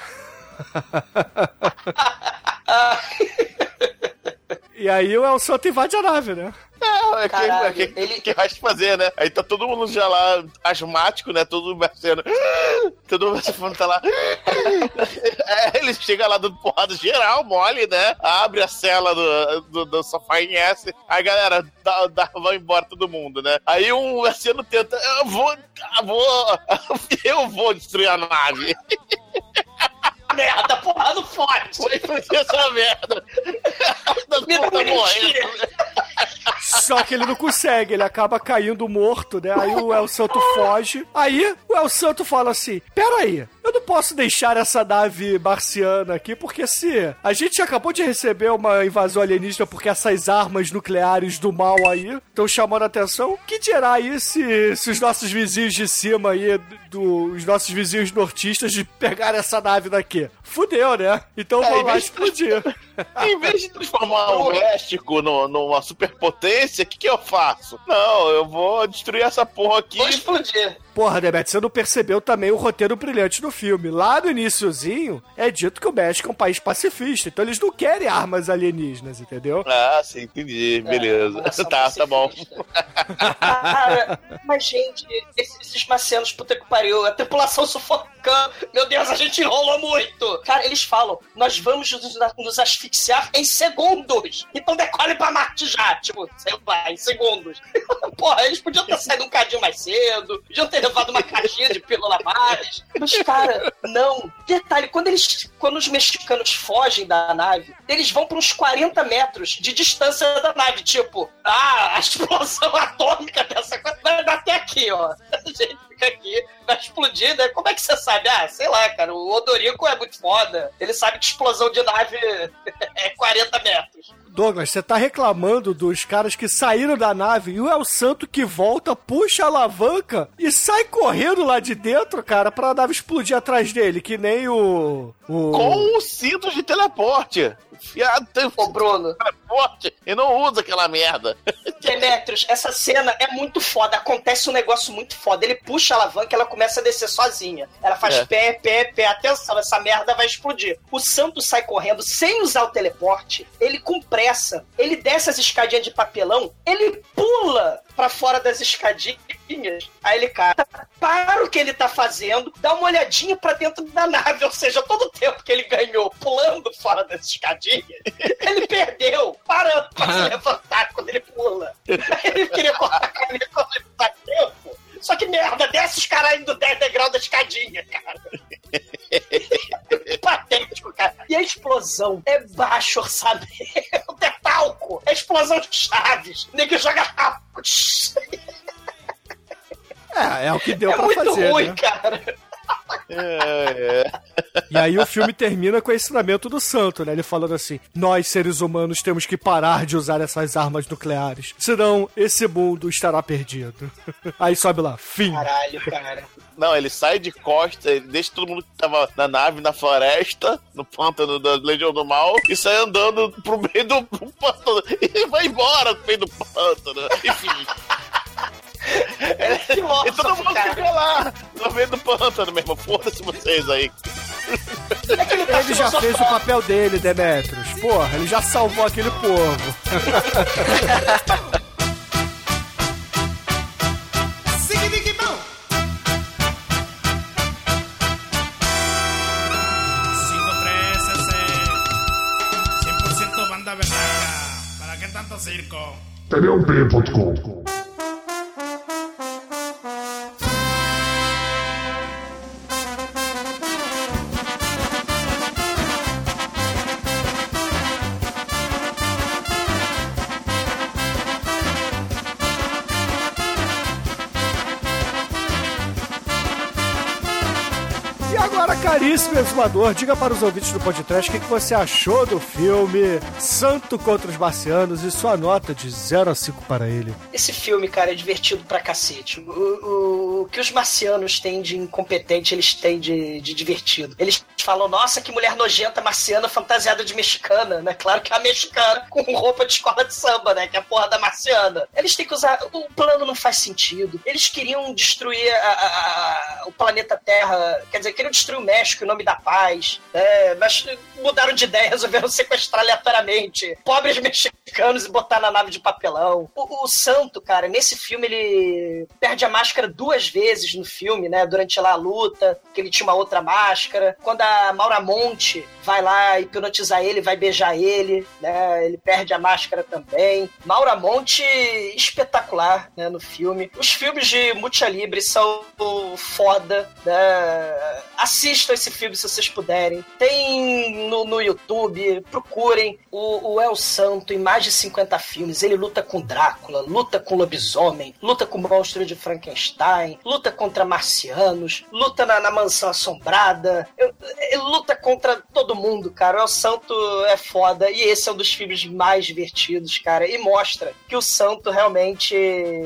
E aí o El Santo invade a nave, né? É, que, é que, ele- que vai fazer, né? Aí tá todo mundo já lá asmático, né? Todo mundo marciano. Todo mundo marciano tá lá. É, ele chega lá dando porrada geral, mole, né? Abre a cela do, do, do sofá em S. Aí, galera, dá, dá, vai embora todo mundo, né? Aí um marciano tenta. Eu vou. Eu vou. Eu vou destruir a nave. Merda, porrada forte! Foi fazer essa merda. Me dá tá energia. Só que ele não consegue, ele acaba caindo morto, né? Aí o El Santo foge. Aí o El Santo fala assim: Pera aí, eu não posso deixar essa nave marciana aqui, porque se a gente acabou de receber uma invasão alienígena porque essas armas nucleares do mal aí estão chamando a atenção, que dirá aí se, se os nossos vizinhos de cima aí, do, os nossos vizinhos nortistas de pegar essa nave daqui? Fudeu, né? Então É, em lá explodir. Em vez de transformar o México no- numa superpotência, o que, que eu faço? Não, eu vou destruir essa porra aqui. Vou explodir. Porra, Demet, você não percebeu também o roteiro brilhante do filme. Lá no iniciozinho, é dito que o México é um país pacifista, então eles não querem armas alienígenas, entendeu? Ah, sim, entendi. Beleza. nação tá, tá bom. Cara, mas gente, esses, esses marcianos, puta que pariu, a tripulação sufocando. Meu Deus, a gente enrolou muito. Cara, eles falam, nós vamos nos, nos asfixiar em segundos. Então decolhe pra Marte já, tipo, sei lá, em segundos. Porra, eles podiam ter saído um cadinho mais cedo, podiam ter levado uma caixinha de pílula mais. Mas, cara, não. Detalhe, quando eles. Quando os mexicanos fogem da nave, eles vão para uns 40 metros de distância da nave. Tipo, ah, a explosão atômica dessa coisa vai dar até aqui, ó. A gente fica aqui, vai explodir, né? Como é que você sabe? Ah, sei lá, cara, o Odorico é muito foda. Ele sabe que explosão de nave é 40 metros. Douglas, você tá reclamando dos caras que saíram da nave e o El Santo que volta, puxa a alavanca e sai correndo lá de dentro, cara, pra nave explodir atrás dele, que nem o. o... Com o cinto de teleporte. Fiado tem Ô, Bruno, teleporte e não usa aquela merda. Demetrius, essa cena é muito foda. Acontece um negócio muito foda. Ele puxa a alavanca e ela começa a descer sozinha. Ela faz É. pé, pé, pé. Atenção, essa merda vai explodir. O Santo sai correndo sem usar o teleporte. Ele com pressa. Ele desce as escadinhas de papelão. Ele pula pra fora das escadinhas. Aí ele cai. Para o que ele tá fazendo. Dá uma olhadinha pra dentro da nave. Ou seja, todo o tempo que ele ganhou pulando fora das escadinhas, ele perdeu parando pra se levantar quando ele pula. Ele queria cortar a caminho quando ele tá tempo. Só que merda, desce os caras indo 10 degraus da escadinha, cara. Patético, cara. E a explosão é baixo orçamento. É talco. É explosão de chaves. Nem que joga rápido. É, é o que deu É pra muito fazer. ruim, né? cara. É, é. E aí o filme termina com o ensinamento do santo, né? Ele falando assim: nós, seres humanos, temos que parar de usar essas armas nucleares. Senão, esse mundo estará perdido. Aí sobe lá, fim. Caralho, cara. Não, ele sai de costa, ele deixa todo mundo que tava na nave, na floresta, no pântano da Legião do Mal, e sai andando pro meio do pântano. E vai embora pro meio do pântano. Enfim. Que E todo mundo cara. fica lá, no meio do pântano mesmo. Foda-se vocês aí. É que ele tá Ele já fez o papel dele, Demetrius. Porra, ele já salvou aquele povo. ¿Para qué tanto circo? TVUP.com caríssimo exumador, diga para os ouvintes do podcast o que, você achou do filme Santo contra os Marcianos e sua nota de 0 a 5 para ele. Esse filme, cara, é divertido pra cacete. O, o- o que os marcianos têm de incompetente, eles têm de, de divertido. Eles falam, nossa, que mulher nojenta marciana fantasiada de mexicana, né? Claro que é a mexicana com roupa de escola de samba, né? Que é a porra da marciana. Eles têm que usar... O plano não faz sentido. Eles queriam destruir a- a- a- o planeta Terra, quer dizer, queriam destruir o México em nome da paz, né? Mas mudaram de ideia, resolveram sequestrar aleatoriamente pobres mexicanos e botar na nave de papelão. O, o Santo, cara, nesse filme ele perde a máscara duas vezes no filme, né? Durante lá a luta, que ele tinha uma outra máscara. Quando a Maura Monte vai lá hipnotizar ele, vai beijar ele, né? Ele perde a máscara também. Maura Monte espetacular, né? No filme. Os filmes de Mucha Libre são foda, né? Assistam esse filme se vocês puderem. Tem no, no YouTube, procurem o, o El Santo em mais de 50 filmes. Ele luta com Drácula, luta com lobisomem, luta com o monstro de Frankenstein, luta contra marcianos, luta na, na mansão assombrada, ele luta contra todo mundo, cara. O El Santo é foda e esse é um dos filmes mais divertidos, cara. E mostra que o Santo realmente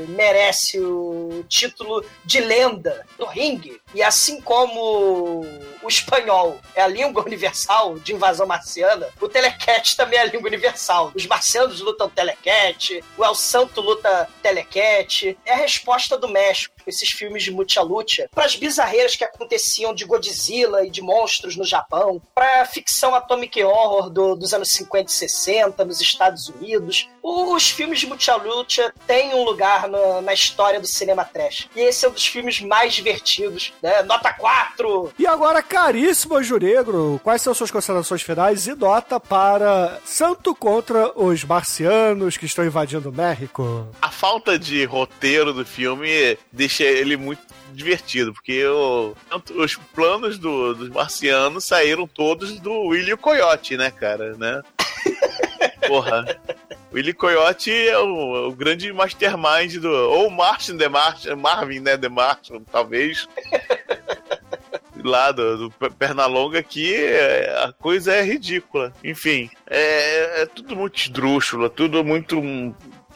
merece o título de lenda do ringue. E assim como o espanhol é a língua universal de invasão marciana, o telecat também é a língua universal. Os marcianos lutam telecat, o El Santo luta telecat. É a resposta do México, esses filmes de lucha, para as bizarreiras que aconteciam de Godzilla e de monstros no Japão, para a ficção atomic horror do- dos anos 50 e 60 nos Estados Unidos. Os filmes de lucha têm um lugar na, na história do cinema trash. E esse é um dos filmes mais divertidos, né? Nota 4! E agora, caríssimo Juregro, quais são suas considerações finais e nota para Santo contra os Marcianos que estão invadindo o México? A falta de roteiro do filme deixa ele muito divertido, porque tanto os planos do- dos marcianos saíram todos do Willy Coyote, né, cara, né? Porra. Willy Coyote é o, o grande mastermind do. Ou Martin The Martian, Marvin, né? The Martian, talvez. Lá do, do Pe- Pernalonga que é, a coisa é ridícula. Enfim, é, é tudo muito esdrúxulo, tudo muito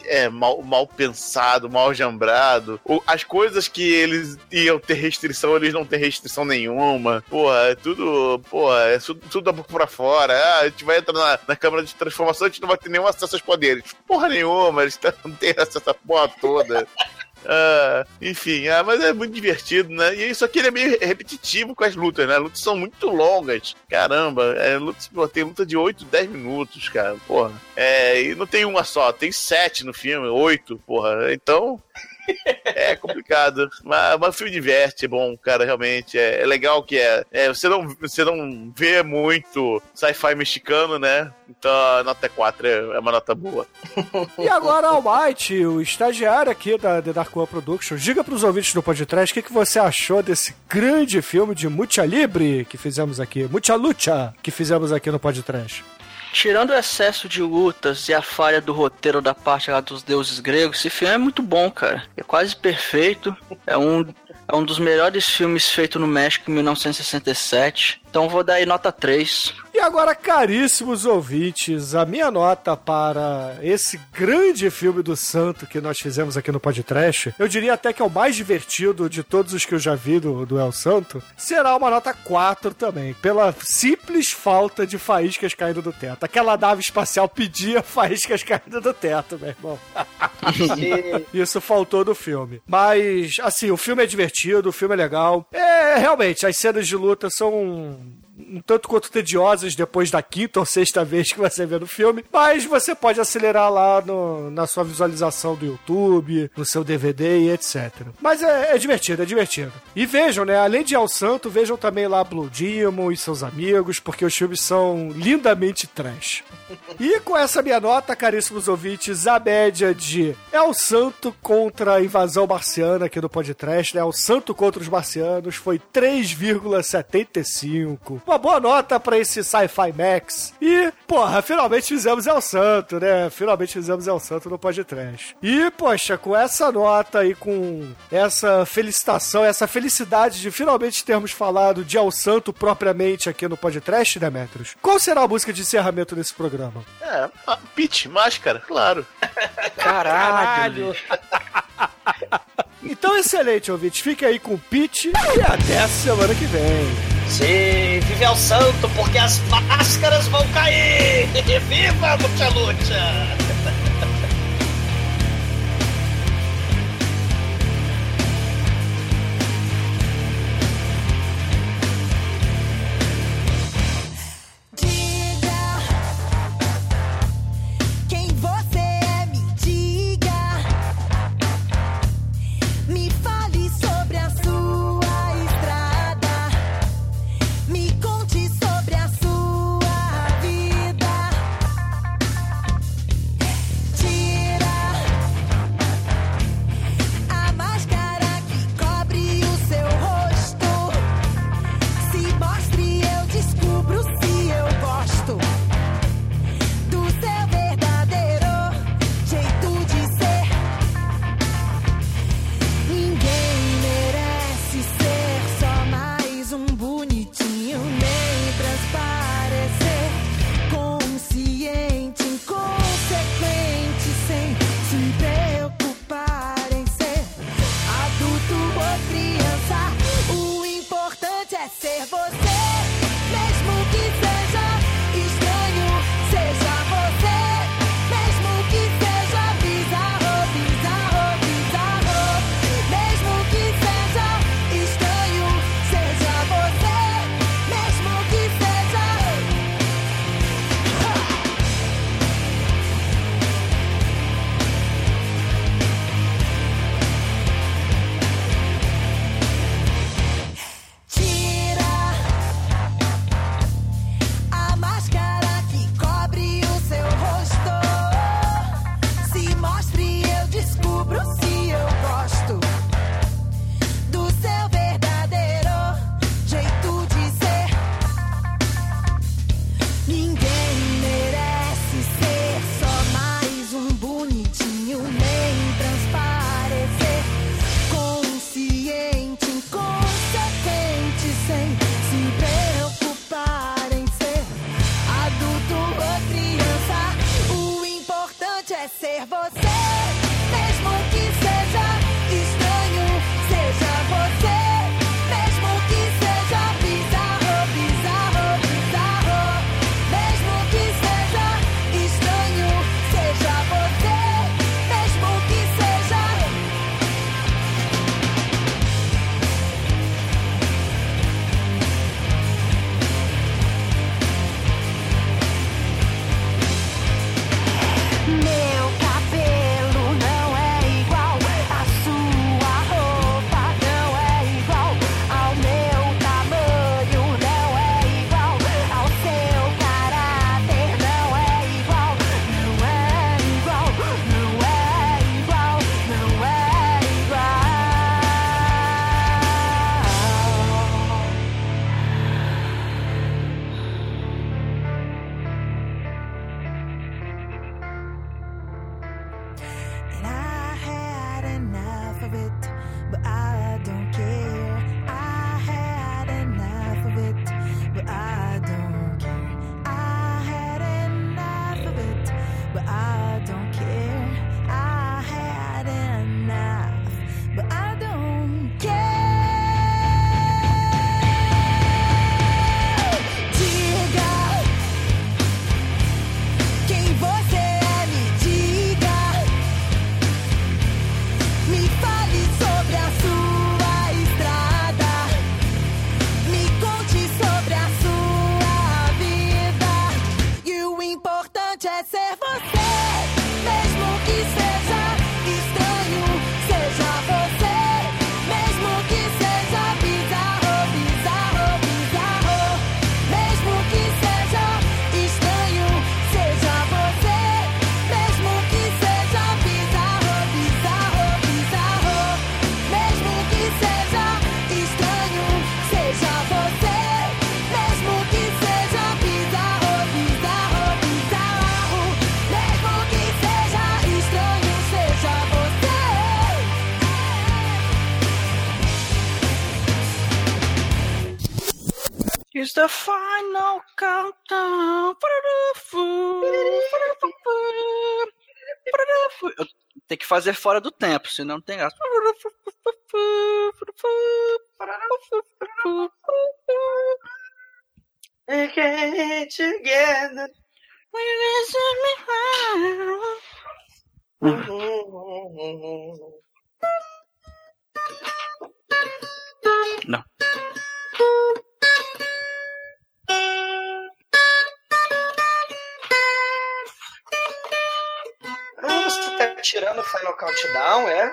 é, mal, mal pensado, mal jambrado. As coisas que eles iam ter restrição, eles não têm restrição nenhuma. Porra, é tudo. Porra, é tudo, da boca pra fora. Ah, a gente vai entrar na, na câmara de transformação, a gente não vai ter nenhum acesso aos poderes. Porra nenhuma, eles não têm acesso essa porra toda. Ah, enfim, ah, mas é muito divertido, né? E isso aqui ele é meio repetitivo com as lutas, né? As lutas são muito longas. Caramba, é, lutas, pô, tem luta de 8, 10 minutos, cara. Porra. É, e não tem uma só, tem sete no filme, oito, porra. Então. É complicado, mas, mas o filme diverte, é bom, cara, realmente. É, é legal que é, é, você, não, você não vê muito sci-fi mexicano, né? Então a nota 4 é, é uma nota boa. E agora, Almighty, o estagiário aqui da The Dark One Productions, diga pros ouvintes do podcast o que, que você achou desse grande filme de Mucha Libre que fizemos aqui, Mucha Lucha que fizemos aqui no podcast. Tirando o excesso de lutas e a falha do roteiro da parte lá dos deuses gregos, esse filme é muito bom, cara. É quase perfeito. É um, é um dos melhores filmes feito no México em 1967. Então vou dar aí nota 3. E agora, caríssimos ouvintes, a minha nota para esse grande filme do Santo que nós fizemos aqui no podcast, eu diria até que é o mais divertido de todos os que eu já vi do, do El Santo, será uma nota 4 também, pela simples falta de faíscas caindo do teto. Aquela nave espacial pedia faíscas caindo do teto, meu irmão. Isso faltou no filme. Mas, assim, o filme é divertido, o filme é legal. É, realmente, as cenas de luta são um tanto quanto tediosas depois da quinta ou sexta vez que você vê no filme, mas você pode acelerar lá no, na sua visualização do YouTube, no seu DVD e etc. Mas é, é divertido, é divertido. E vejam, né? Além de El Santo, vejam também lá Blue Demon e seus amigos, porque os filmes são lindamente trash. E com essa minha nota, caríssimos ouvintes, a média de El Santo contra a invasão marciana aqui no podcast, né? El Santo contra os marcianos foi 3,75. Uma boa nota para esse Sci-Fi Max. E, porra, finalmente fizemos El Santo, né? Finalmente fizemos El Santo no podcast. E, poxa, com essa nota e com essa felicitação, essa felicidade de finalmente termos falado de El Santo propriamente aqui no podcast, né, Metros? Qual será a música de encerramento desse programa? É, Pete, máscara, claro. Caralho. Então, excelente, ouvinte. Fique aí com o Pete e até a semana que vem. Sim, vive ao santo, porque as máscaras vão cair! Viva, Lucha Lucha! Fazer fora do tempo, senão não tem graça. Não. Ah, você tá tirando o Final Countdown, é?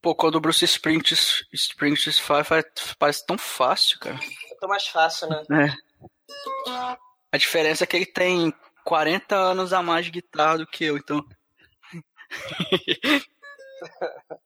Pô, quando o Bruce Springs, Springs faz, faz- parece tão fácil, cara. Ficou mais fácil, né? É. A diferença é que ele tem 40 anos a mais de guitarra do que eu, então.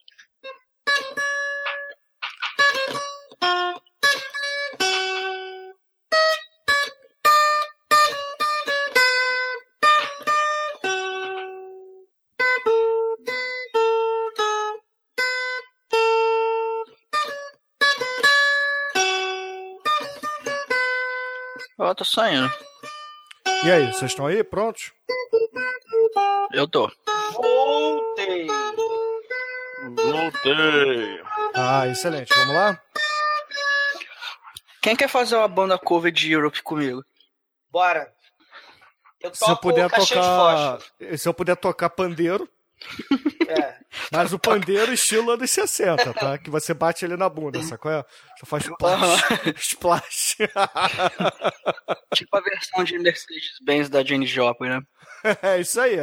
Ó, tô saindo. E aí, vocês estão aí? Prontos? Eu tô. Voltei. Voltei. Ah, excelente. Vamos lá? Quem quer fazer uma banda cover de Europe comigo? Bora. Eu Se eu puder tocar. Se eu puder tocar pandeiro. É. Mas o pandeiro estilo anos 60, tá? Que você bate ele na bunda, sacou? É? Você faz splash. splash. Tipo a versão de Mercedes-Benz da Jane Joplin, né? é isso aí.